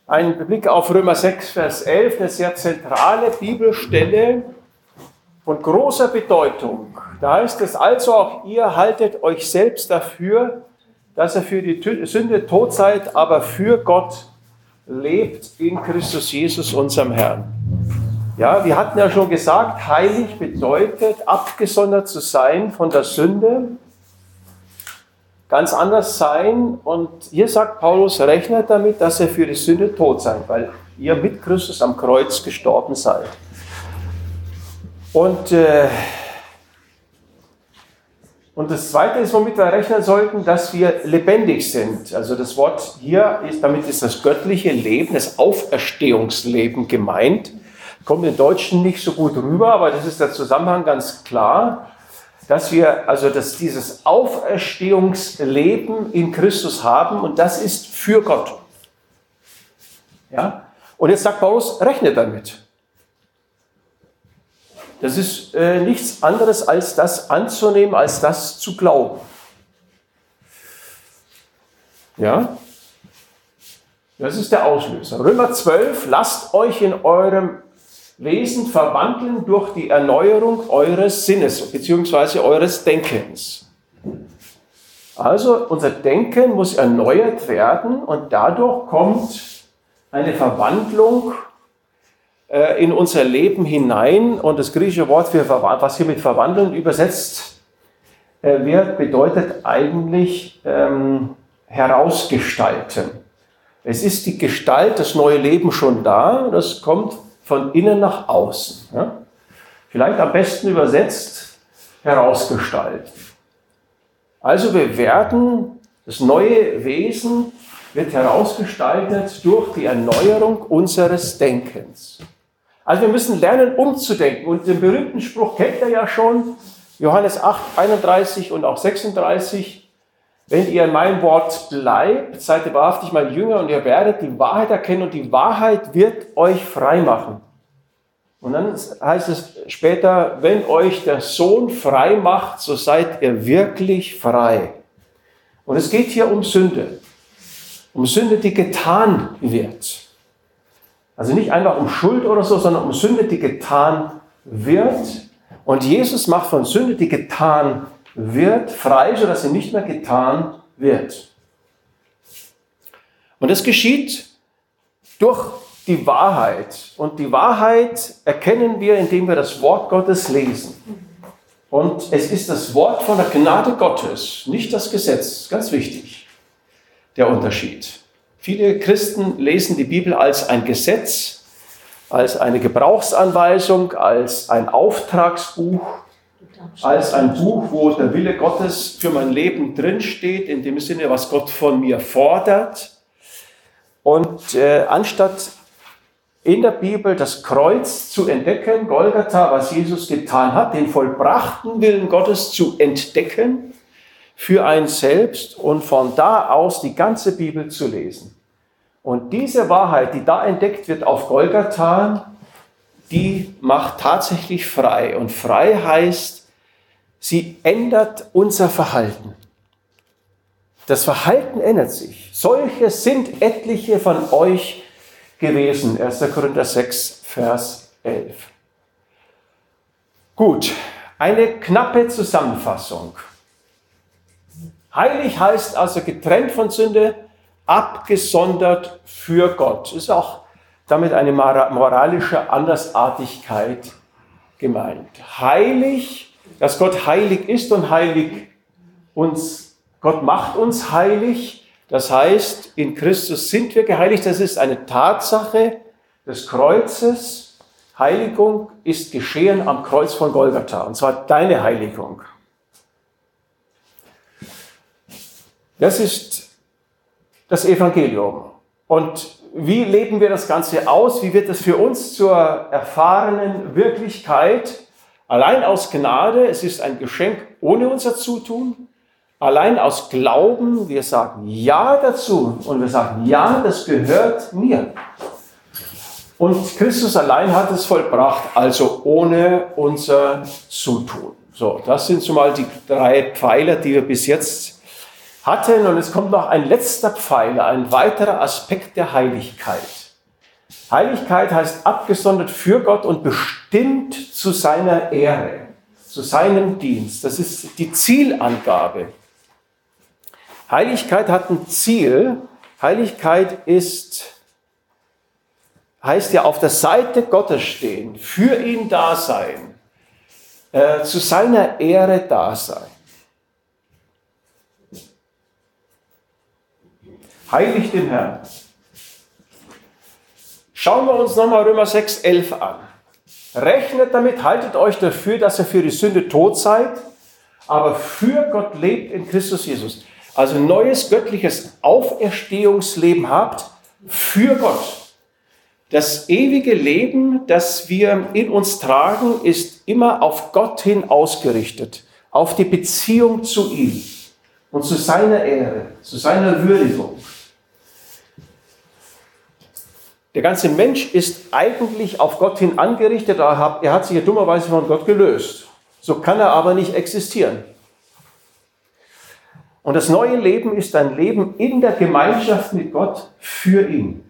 einen Blick auf Römer 6, Vers 11, eine sehr zentrale Bibelstelle von großer Bedeutung. Da heißt es also, auch ihr haltet euch selbst dafür, dass ihr für die Sünde tot seid, aber für Gott lebt in Christus Jesus, unserem Herrn. Ja, wir hatten ja schon gesagt, heilig bedeutet, abgesondert zu sein von der Sünde, ganz anders sein. Und hier sagt Paulus, rechnet damit, dass ihr für die Sünde tot seid, weil ihr mit Christus am Kreuz gestorben seid. Und, äh, und das Zweite ist, womit wir rechnen sollten, dass wir lebendig sind. Also das Wort hier ist, damit ist das göttliche Leben, das Auferstehungsleben gemeint. Kommt im Deutschen nicht so gut rüber, aber das ist der Zusammenhang ganz klar dass wir also dass dieses Auferstehungsleben in Christus haben und das ist für Gott. Ja? Und jetzt sagt Paulus, rechne damit. Das ist äh, nichts anderes als das anzunehmen, als das zu glauben. Ja? Das ist der Auslöser. Römer 12, lasst euch in eurem Wesen verwandeln durch die Erneuerung eures Sinnes bzw. eures Denkens. Also unser Denken muss erneuert werden und dadurch kommt eine Verwandlung äh, in unser Leben hinein. Und das griechische Wort, für, was hier mit verwandeln übersetzt äh, wird, bedeutet eigentlich ähm, herausgestalten. Es ist die Gestalt, das neue Leben schon da. Das kommt von innen nach außen. Ja? Vielleicht am besten übersetzt herausgestalten. Also wir werden, das neue Wesen wird herausgestaltet durch die Erneuerung unseres Denkens. Also wir müssen lernen, umzudenken. Und den berühmten Spruch kennt ihr ja schon, Johannes 8, 31 und auch 36. Wenn ihr in meinem Wort bleibt, seid ihr wahrhaftig mein Jünger und ihr werdet die Wahrheit erkennen und die Wahrheit wird euch frei machen. Und dann heißt es später, wenn euch der Sohn frei macht, so seid ihr wirklich frei. Und es geht hier um Sünde. Um Sünde, die getan wird. Also nicht einfach um Schuld oder so, sondern um Sünde, die getan wird. Und Jesus macht von Sünde, die getan wird, frei, sodass sie nicht mehr getan wird. Und das geschieht durch die Wahrheit. Und die Wahrheit erkennen wir, indem wir das Wort Gottes lesen. Und es ist das Wort von der Gnade Gottes, nicht das Gesetz. Ganz wichtig, der Unterschied. Viele Christen lesen die Bibel als ein Gesetz, als eine Gebrauchsanweisung, als ein Auftragsbuch, als ein Buch, wo der Wille Gottes für mein Leben drinsteht, in dem Sinne, was Gott von mir fordert. Und äh, anstatt in der Bibel das Kreuz zu entdecken, Golgatha, was Jesus getan hat, den vollbrachten Willen Gottes zu entdecken für ein selbst und von da aus die ganze Bibel zu lesen. Und diese Wahrheit, die da entdeckt wird auf Golgatha, die macht tatsächlich frei. Und frei heißt, Sie ändert unser Verhalten. Das Verhalten ändert sich. Solche sind etliche von euch gewesen. 1. Korinther 6, Vers 11. Gut, eine knappe Zusammenfassung. Heilig heißt also getrennt von Sünde, abgesondert für Gott. Ist auch damit eine moralische Andersartigkeit gemeint. Heilig dass Gott heilig ist und heilig uns Gott macht uns heilig. Das heißt, in Christus sind wir geheiligt. Das ist eine Tatsache des Kreuzes. Heiligung ist geschehen am Kreuz von Golgatha. Und zwar deine Heiligung. Das ist das Evangelium. Und wie leben wir das Ganze aus? Wie wird es für uns zur erfahrenen Wirklichkeit? Allein aus Gnade, es ist ein Geschenk ohne unser Zutun. Allein aus Glauben, wir sagen Ja dazu und wir sagen Ja, das gehört mir. Und Christus allein hat es vollbracht, also ohne unser Zutun. So, das sind zumal die drei Pfeiler, die wir bis jetzt hatten. Und es kommt noch ein letzter Pfeiler, ein weiterer Aspekt der Heiligkeit. Heiligkeit heißt abgesondert für Gott und bestimmt zu seiner Ehre, zu seinem Dienst. Das ist die Zielangabe. Heiligkeit hat ein Ziel. Heiligkeit ist, heißt ja auf der Seite Gottes stehen, für ihn da sein, äh, zu seiner Ehre da sein. Heilig den Herrn. Schauen wir uns nochmal Römer 6, 11 an. Rechnet damit, haltet euch dafür, dass ihr für die Sünde tot seid, aber für Gott lebt in Christus Jesus. Also neues göttliches Auferstehungsleben habt für Gott. Das ewige Leben, das wir in uns tragen, ist immer auf Gott hin ausgerichtet, auf die Beziehung zu ihm und zu seiner Ehre, zu seiner Würdigung. Der ganze Mensch ist eigentlich auf Gott hin angerichtet, er hat sich ja dummerweise von Gott gelöst. So kann er aber nicht existieren. Und das neue Leben ist ein Leben in der Gemeinschaft mit Gott für ihn.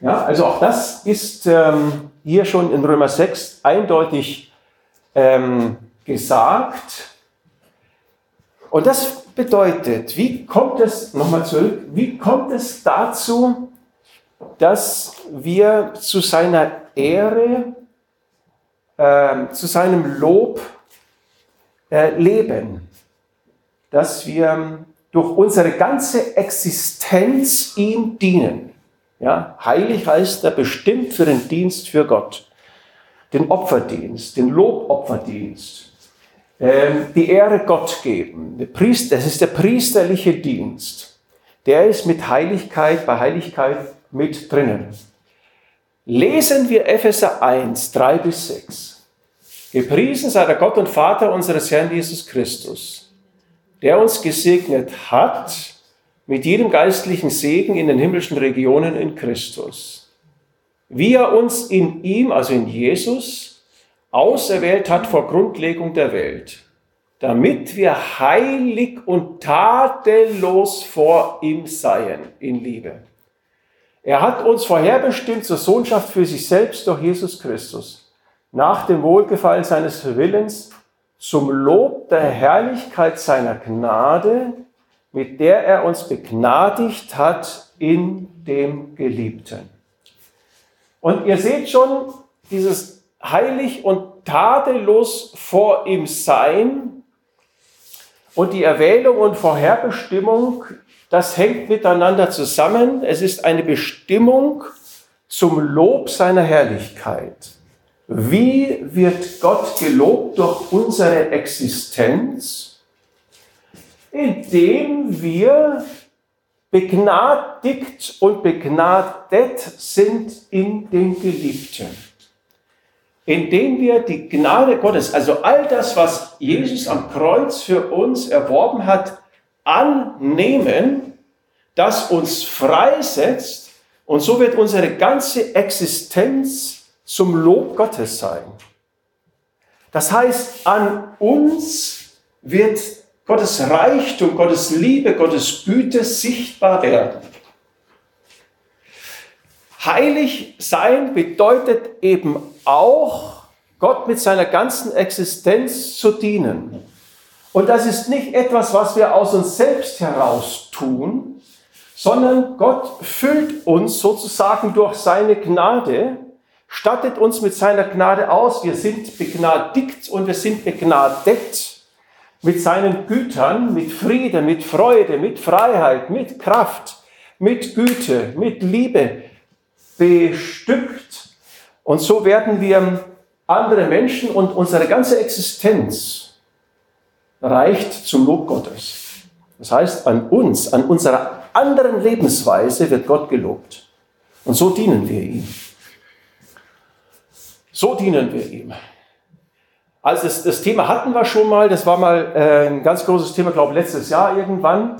Ja, also auch das ist ähm, hier schon in Römer 6 eindeutig ähm, gesagt. Und das bedeutet, wie kommt es, nochmal zurück, wie kommt es dazu, dass wir zu seiner Ehre, äh, zu seinem Lob äh, leben, dass wir durch unsere ganze Existenz ihm dienen. Ja, heilig heißt er bestimmt für den Dienst für Gott, den Opferdienst, den Lobopferdienst, ähm, die Ehre Gott geben. Das ist der priesterliche Dienst. Der ist mit Heiligkeit, bei Heiligkeit mit drinnen. Lesen wir Epheser 1, 3 bis 6. Gepriesen sei der Gott und Vater unseres Herrn Jesus Christus, der uns gesegnet hat mit jedem geistlichen Segen in den himmlischen Regionen in Christus. Wie er uns in ihm, also in Jesus, auserwählt hat vor Grundlegung der Welt, damit wir heilig und tadellos vor ihm seien in Liebe. Er hat uns vorherbestimmt zur Sohnschaft für sich selbst durch Jesus Christus, nach dem Wohlgefallen seines Willens, zum Lob der Herrlichkeit seiner Gnade, mit der er uns begnadigt hat in dem Geliebten. Und ihr seht schon, dieses heilig und tadellos vor ihm sein und die Erwählung und Vorherbestimmung das hängt miteinander zusammen. Es ist eine Bestimmung zum Lob seiner Herrlichkeit. Wie wird Gott gelobt durch unsere Existenz? Indem wir begnadigt und begnadet sind in den Geliebten. Indem wir die Gnade Gottes, also all das, was Jesus am Kreuz für uns erworben hat, annehmen, das uns freisetzt und so wird unsere ganze Existenz zum Lob Gottes sein. Das heißt, an uns wird Gottes Reichtum, Gottes Liebe, Gottes Güte sichtbar werden. Heilig sein bedeutet eben auch, Gott mit seiner ganzen Existenz zu dienen. Und das ist nicht etwas, was wir aus uns selbst heraus tun, sondern Gott füllt uns sozusagen durch seine Gnade, stattet uns mit seiner Gnade aus. Wir sind begnadigt und wir sind begnadet. mit seinen Gütern, mit Frieden, mit Freude, mit Freiheit, mit Kraft, mit Güte, mit Liebe bestückt. Und so werden wir andere Menschen und unsere ganze Existenz reicht zum Lob Gottes. Das heißt, an uns, an unserer anderen Lebensweise wird Gott gelobt. Und so dienen wir ihm. So dienen wir ihm. Also das, das Thema hatten wir schon mal, das war mal äh, ein ganz großes Thema, glaube ich, letztes Jahr irgendwann.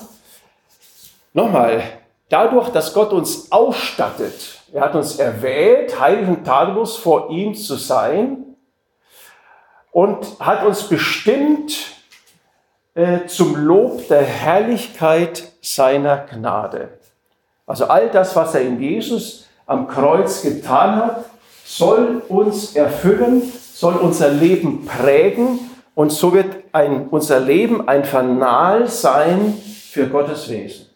Nochmal, dadurch, dass Gott uns ausstattet, er hat uns erwählt, heilig und tadellos vor ihm zu sein und hat uns bestimmt äh, zum Lob der Herrlichkeit seiner Gnade. Also all das, was er in Jesus am Kreuz getan hat, soll uns erfüllen, soll unser Leben prägen und so wird ein, unser Leben ein Fanal sein für Gottes Wesen.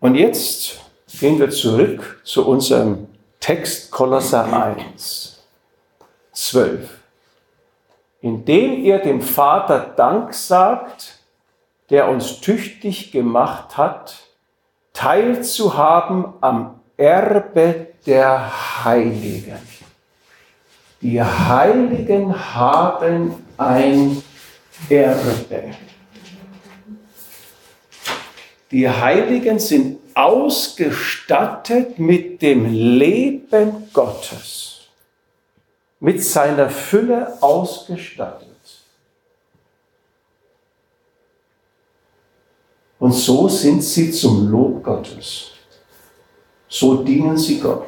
Und jetzt gehen wir zurück zu unserem Text Kolosser 1, 12. Indem ihr dem Vater Dank sagt, der uns tüchtig gemacht hat, teilzuhaben am Erbe der Heiligen. Die Heiligen haben ein Erbe. Die Heiligen sind ausgestattet mit dem Leben Gottes, mit seiner Fülle ausgestattet. Und so sind sie zum Lob Gottes. So dienen sie Gott.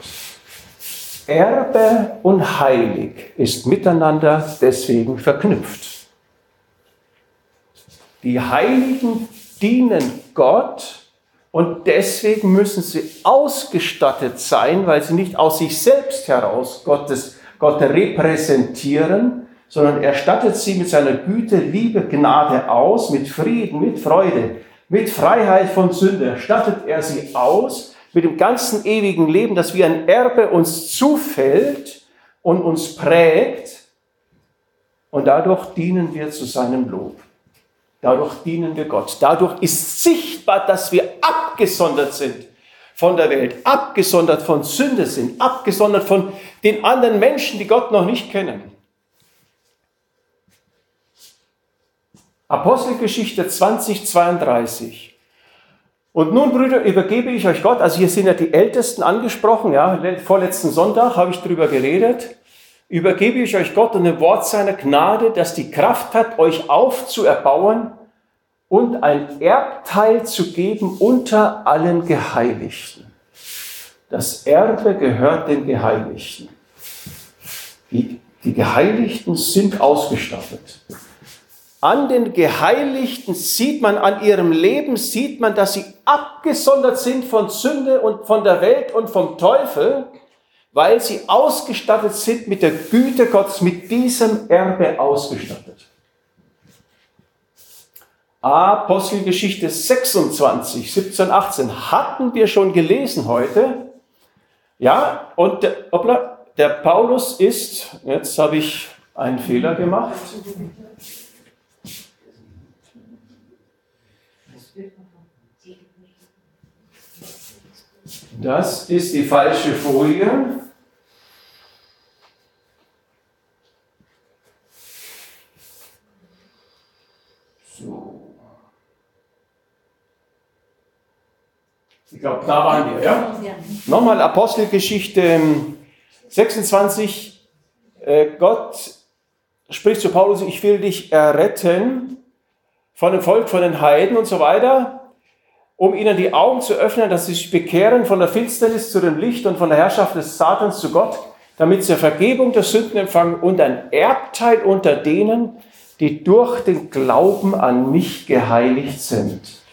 Erbe und Heilig ist miteinander deswegen verknüpft. Die Heiligen dienen Gott und deswegen müssen sie ausgestattet sein, weil sie nicht aus sich selbst heraus Gottes, Gott repräsentieren, sondern er stattet sie mit seiner Güte, Liebe, Gnade aus, mit Frieden, mit Freude, mit Freiheit von Sünde. Stattet er sie aus mit dem ganzen ewigen Leben, das wie ein Erbe uns zufällt und uns prägt. Und dadurch dienen wir zu seinem Lob. Dadurch dienen wir Gott. Dadurch ist sichtbar, dass wir abgesondert sind von der Welt, abgesondert von Sünde sind, abgesondert von den anderen Menschen, die Gott noch nicht kennen. Apostelgeschichte 2032. Und nun, Brüder, übergebe ich euch Gott. Also hier sind ja die Ältesten angesprochen. Ja, vorletzten Sonntag habe ich darüber geredet. Übergebe ich euch Gott und dem Wort seiner Gnade, das die Kraft hat, euch aufzuerbauen und ein Erbteil zu geben unter allen Geheiligten. Das Erbe gehört den Geheiligten. Die, die Geheiligten sind ausgestattet. An den Geheiligten sieht man, an ihrem Leben sieht man, dass sie abgesondert sind von Sünde und von der Welt und vom Teufel, weil sie ausgestattet sind mit der Güte Gottes, mit diesem Erbe ausgestattet. Apostelgeschichte 26, 17, 18 hatten wir schon gelesen heute. Ja, und der, hoppla, der Paulus ist, jetzt habe ich einen Fehler gemacht. Das ist die falsche Folie. Ich glaube, da waren wir, ja? Nochmal Apostelgeschichte 26. Ähm, äh, Gott spricht zu Paulus, ich will dich erretten von dem Volk, von den Heiden und so weiter, um ihnen die Augen zu öffnen, dass sie sich bekehren von der Finsternis zu dem Licht und von der Herrschaft des Satans zu Gott, damit sie Vergebung der Sünden empfangen und ein Erbteil unter denen, die durch den Glauben an mich geheiligt sind.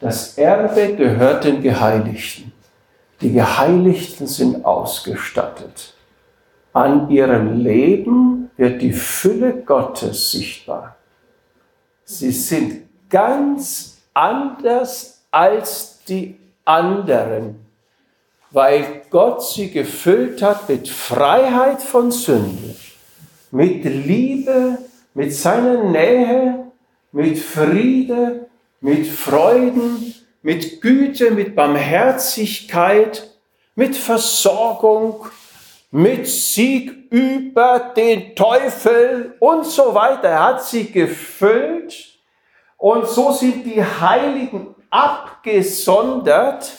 Das Erbe gehört den Geheiligten. Die Geheiligten sind ausgestattet. An ihrem Leben wird die Fülle Gottes sichtbar. Sie sind ganz anders als die anderen, weil Gott sie gefüllt hat mit Freiheit von Sünde, mit Liebe, mit seiner Nähe, mit Friede, mit Freuden, mit Güte, mit Barmherzigkeit, mit Versorgung, mit Sieg über den Teufel und so weiter. Er hat sie gefüllt und so sind die Heiligen abgesondert,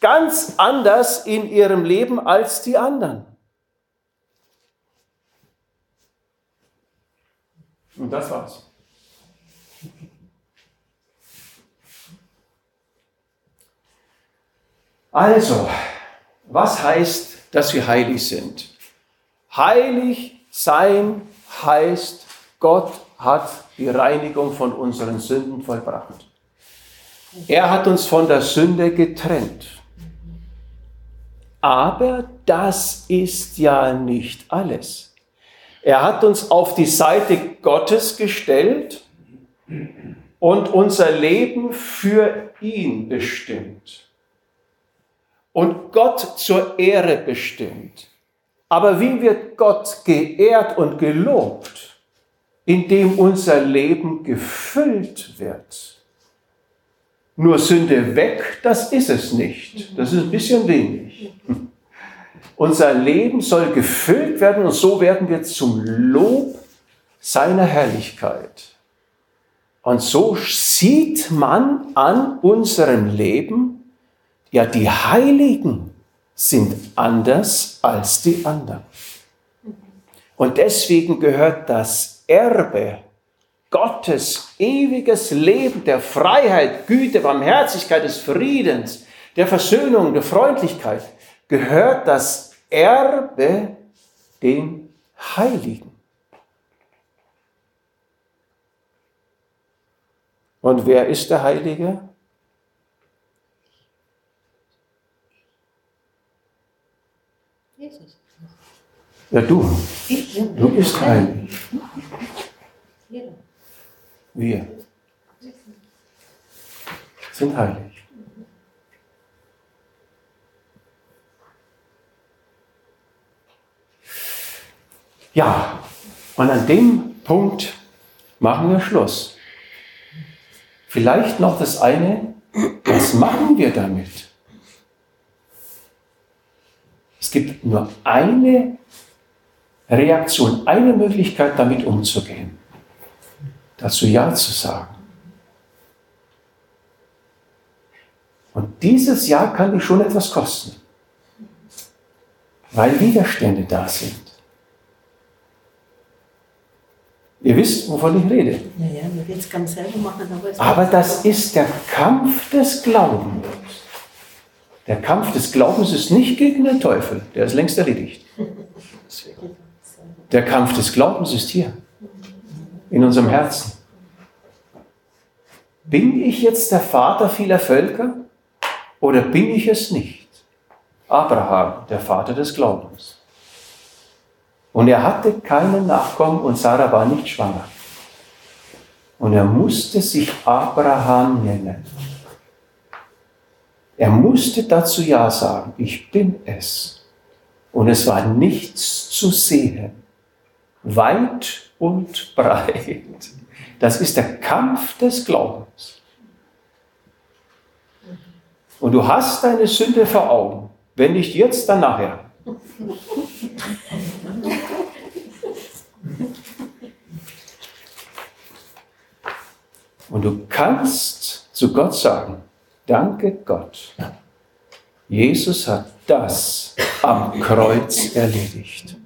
ganz anders in ihrem Leben als die anderen. Und das war's. Also, was heißt, dass wir heilig sind? Heilig sein heißt, Gott hat die Reinigung von unseren Sünden vollbracht. Er hat uns von der Sünde getrennt. Aber das ist ja nicht alles. Er hat uns auf die Seite Gottes gestellt und unser Leben für ihn bestimmt und Gott zur Ehre bestimmt. Aber wie wird Gott geehrt und gelobt? Indem unser Leben gefüllt wird. Nur Sünde weg, das ist es nicht. Das ist ein bisschen wenig. Unser Leben soll gefüllt werden und so werden wir zum Lob seiner Herrlichkeit. Und so sieht man an unserem Leben, ja, die Heiligen sind anders als die anderen. Und deswegen gehört das Erbe Gottes ewiges Leben der Freiheit, Güte, Barmherzigkeit, des Friedens, der Versöhnung, der Freundlichkeit, gehört das Erbe den Heiligen. Und wer ist der Heilige? Jesus. Ja, du. Ich? Du bist heilig. Wir sind heilig. Ja, und an dem Punkt machen wir Schluss. Vielleicht noch das eine, was machen wir damit? Es gibt nur eine Reaktion, eine Möglichkeit, damit umzugehen. Dazu Ja zu sagen. Und dieses Ja kann dich schon etwas kosten, weil Widerstände da sind. Ihr wisst, wovon ich rede. Ja, ja, ganz selber machen, aber, aber das ist der Kampf des Glaubens. Der Kampf des Glaubens ist nicht gegen den Teufel, der ist längst erledigt. Der Kampf des Glaubens ist hier, in unserem Herzen. Bin ich jetzt der Vater vieler Völker oder bin ich es nicht? Abraham, der Vater des Glaubens. Und er hatte keinen Nachkommen und Sarah war nicht schwanger. Und er musste sich Abraham nennen. Er musste dazu Ja sagen, ich bin es. Und es war nichts zu sehen, weit und breit. Das ist der Kampf des Glaubens. Und du hast deine Sünde vor Augen, wenn nicht jetzt, dann nachher. Und du kannst zu Gott sagen, Danke Gott. Jesus hat das am Kreuz erledigt.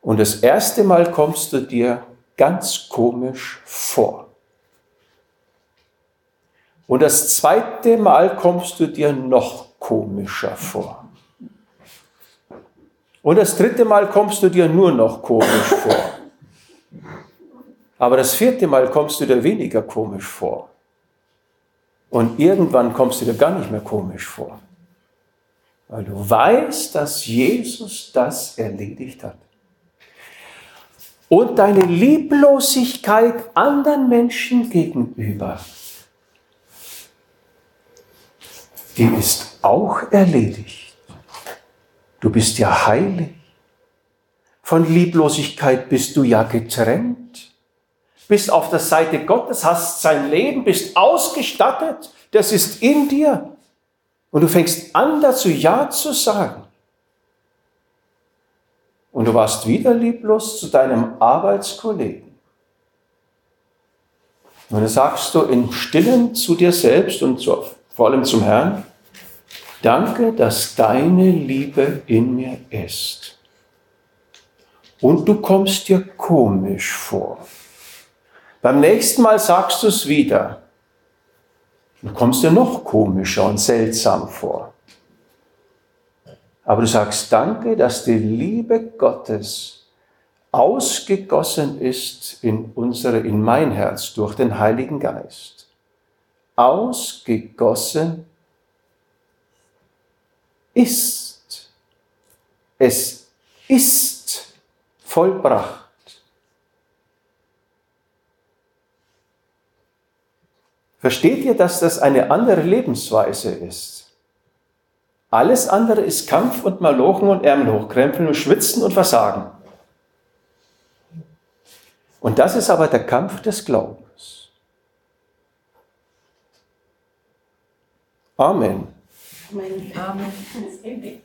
Und das erste Mal kommst du dir ganz komisch vor. Und das zweite Mal kommst du dir noch komischer vor. Und das dritte Mal kommst du dir nur noch komisch vor. Aber das vierte Mal kommst du dir weniger komisch vor. Und irgendwann kommst du dir gar nicht mehr komisch vor, weil du weißt, dass Jesus das erledigt hat. Und deine Lieblosigkeit anderen Menschen gegenüber, die ist auch erledigt. Du bist ja heilig. Von Lieblosigkeit bist du ja getrennt. Bist auf der Seite Gottes, hast sein Leben, bist ausgestattet. Das ist in dir. Und du fängst an dazu Ja zu sagen. Und du warst wieder lieblos zu deinem Arbeitskollegen. Und dann sagst du im Stillen zu dir selbst und zu, vor allem zum Herrn, danke, dass deine Liebe in mir ist. Und du kommst dir komisch vor. Beim nächsten Mal sagst du es wieder. Du kommst dir noch komischer und seltsam vor. Aber du sagst Danke, dass die Liebe Gottes ausgegossen ist in unsere, in mein Herz durch den Heiligen Geist. Ausgegossen ist. Es ist vollbracht. Versteht ihr, dass das eine andere Lebensweise ist? Alles andere ist Kampf und Malochen und Ärmel hochkrempeln und Schwitzen und Versagen. Und das ist aber der Kampf des Glaubens. Amen. Amen. Amen.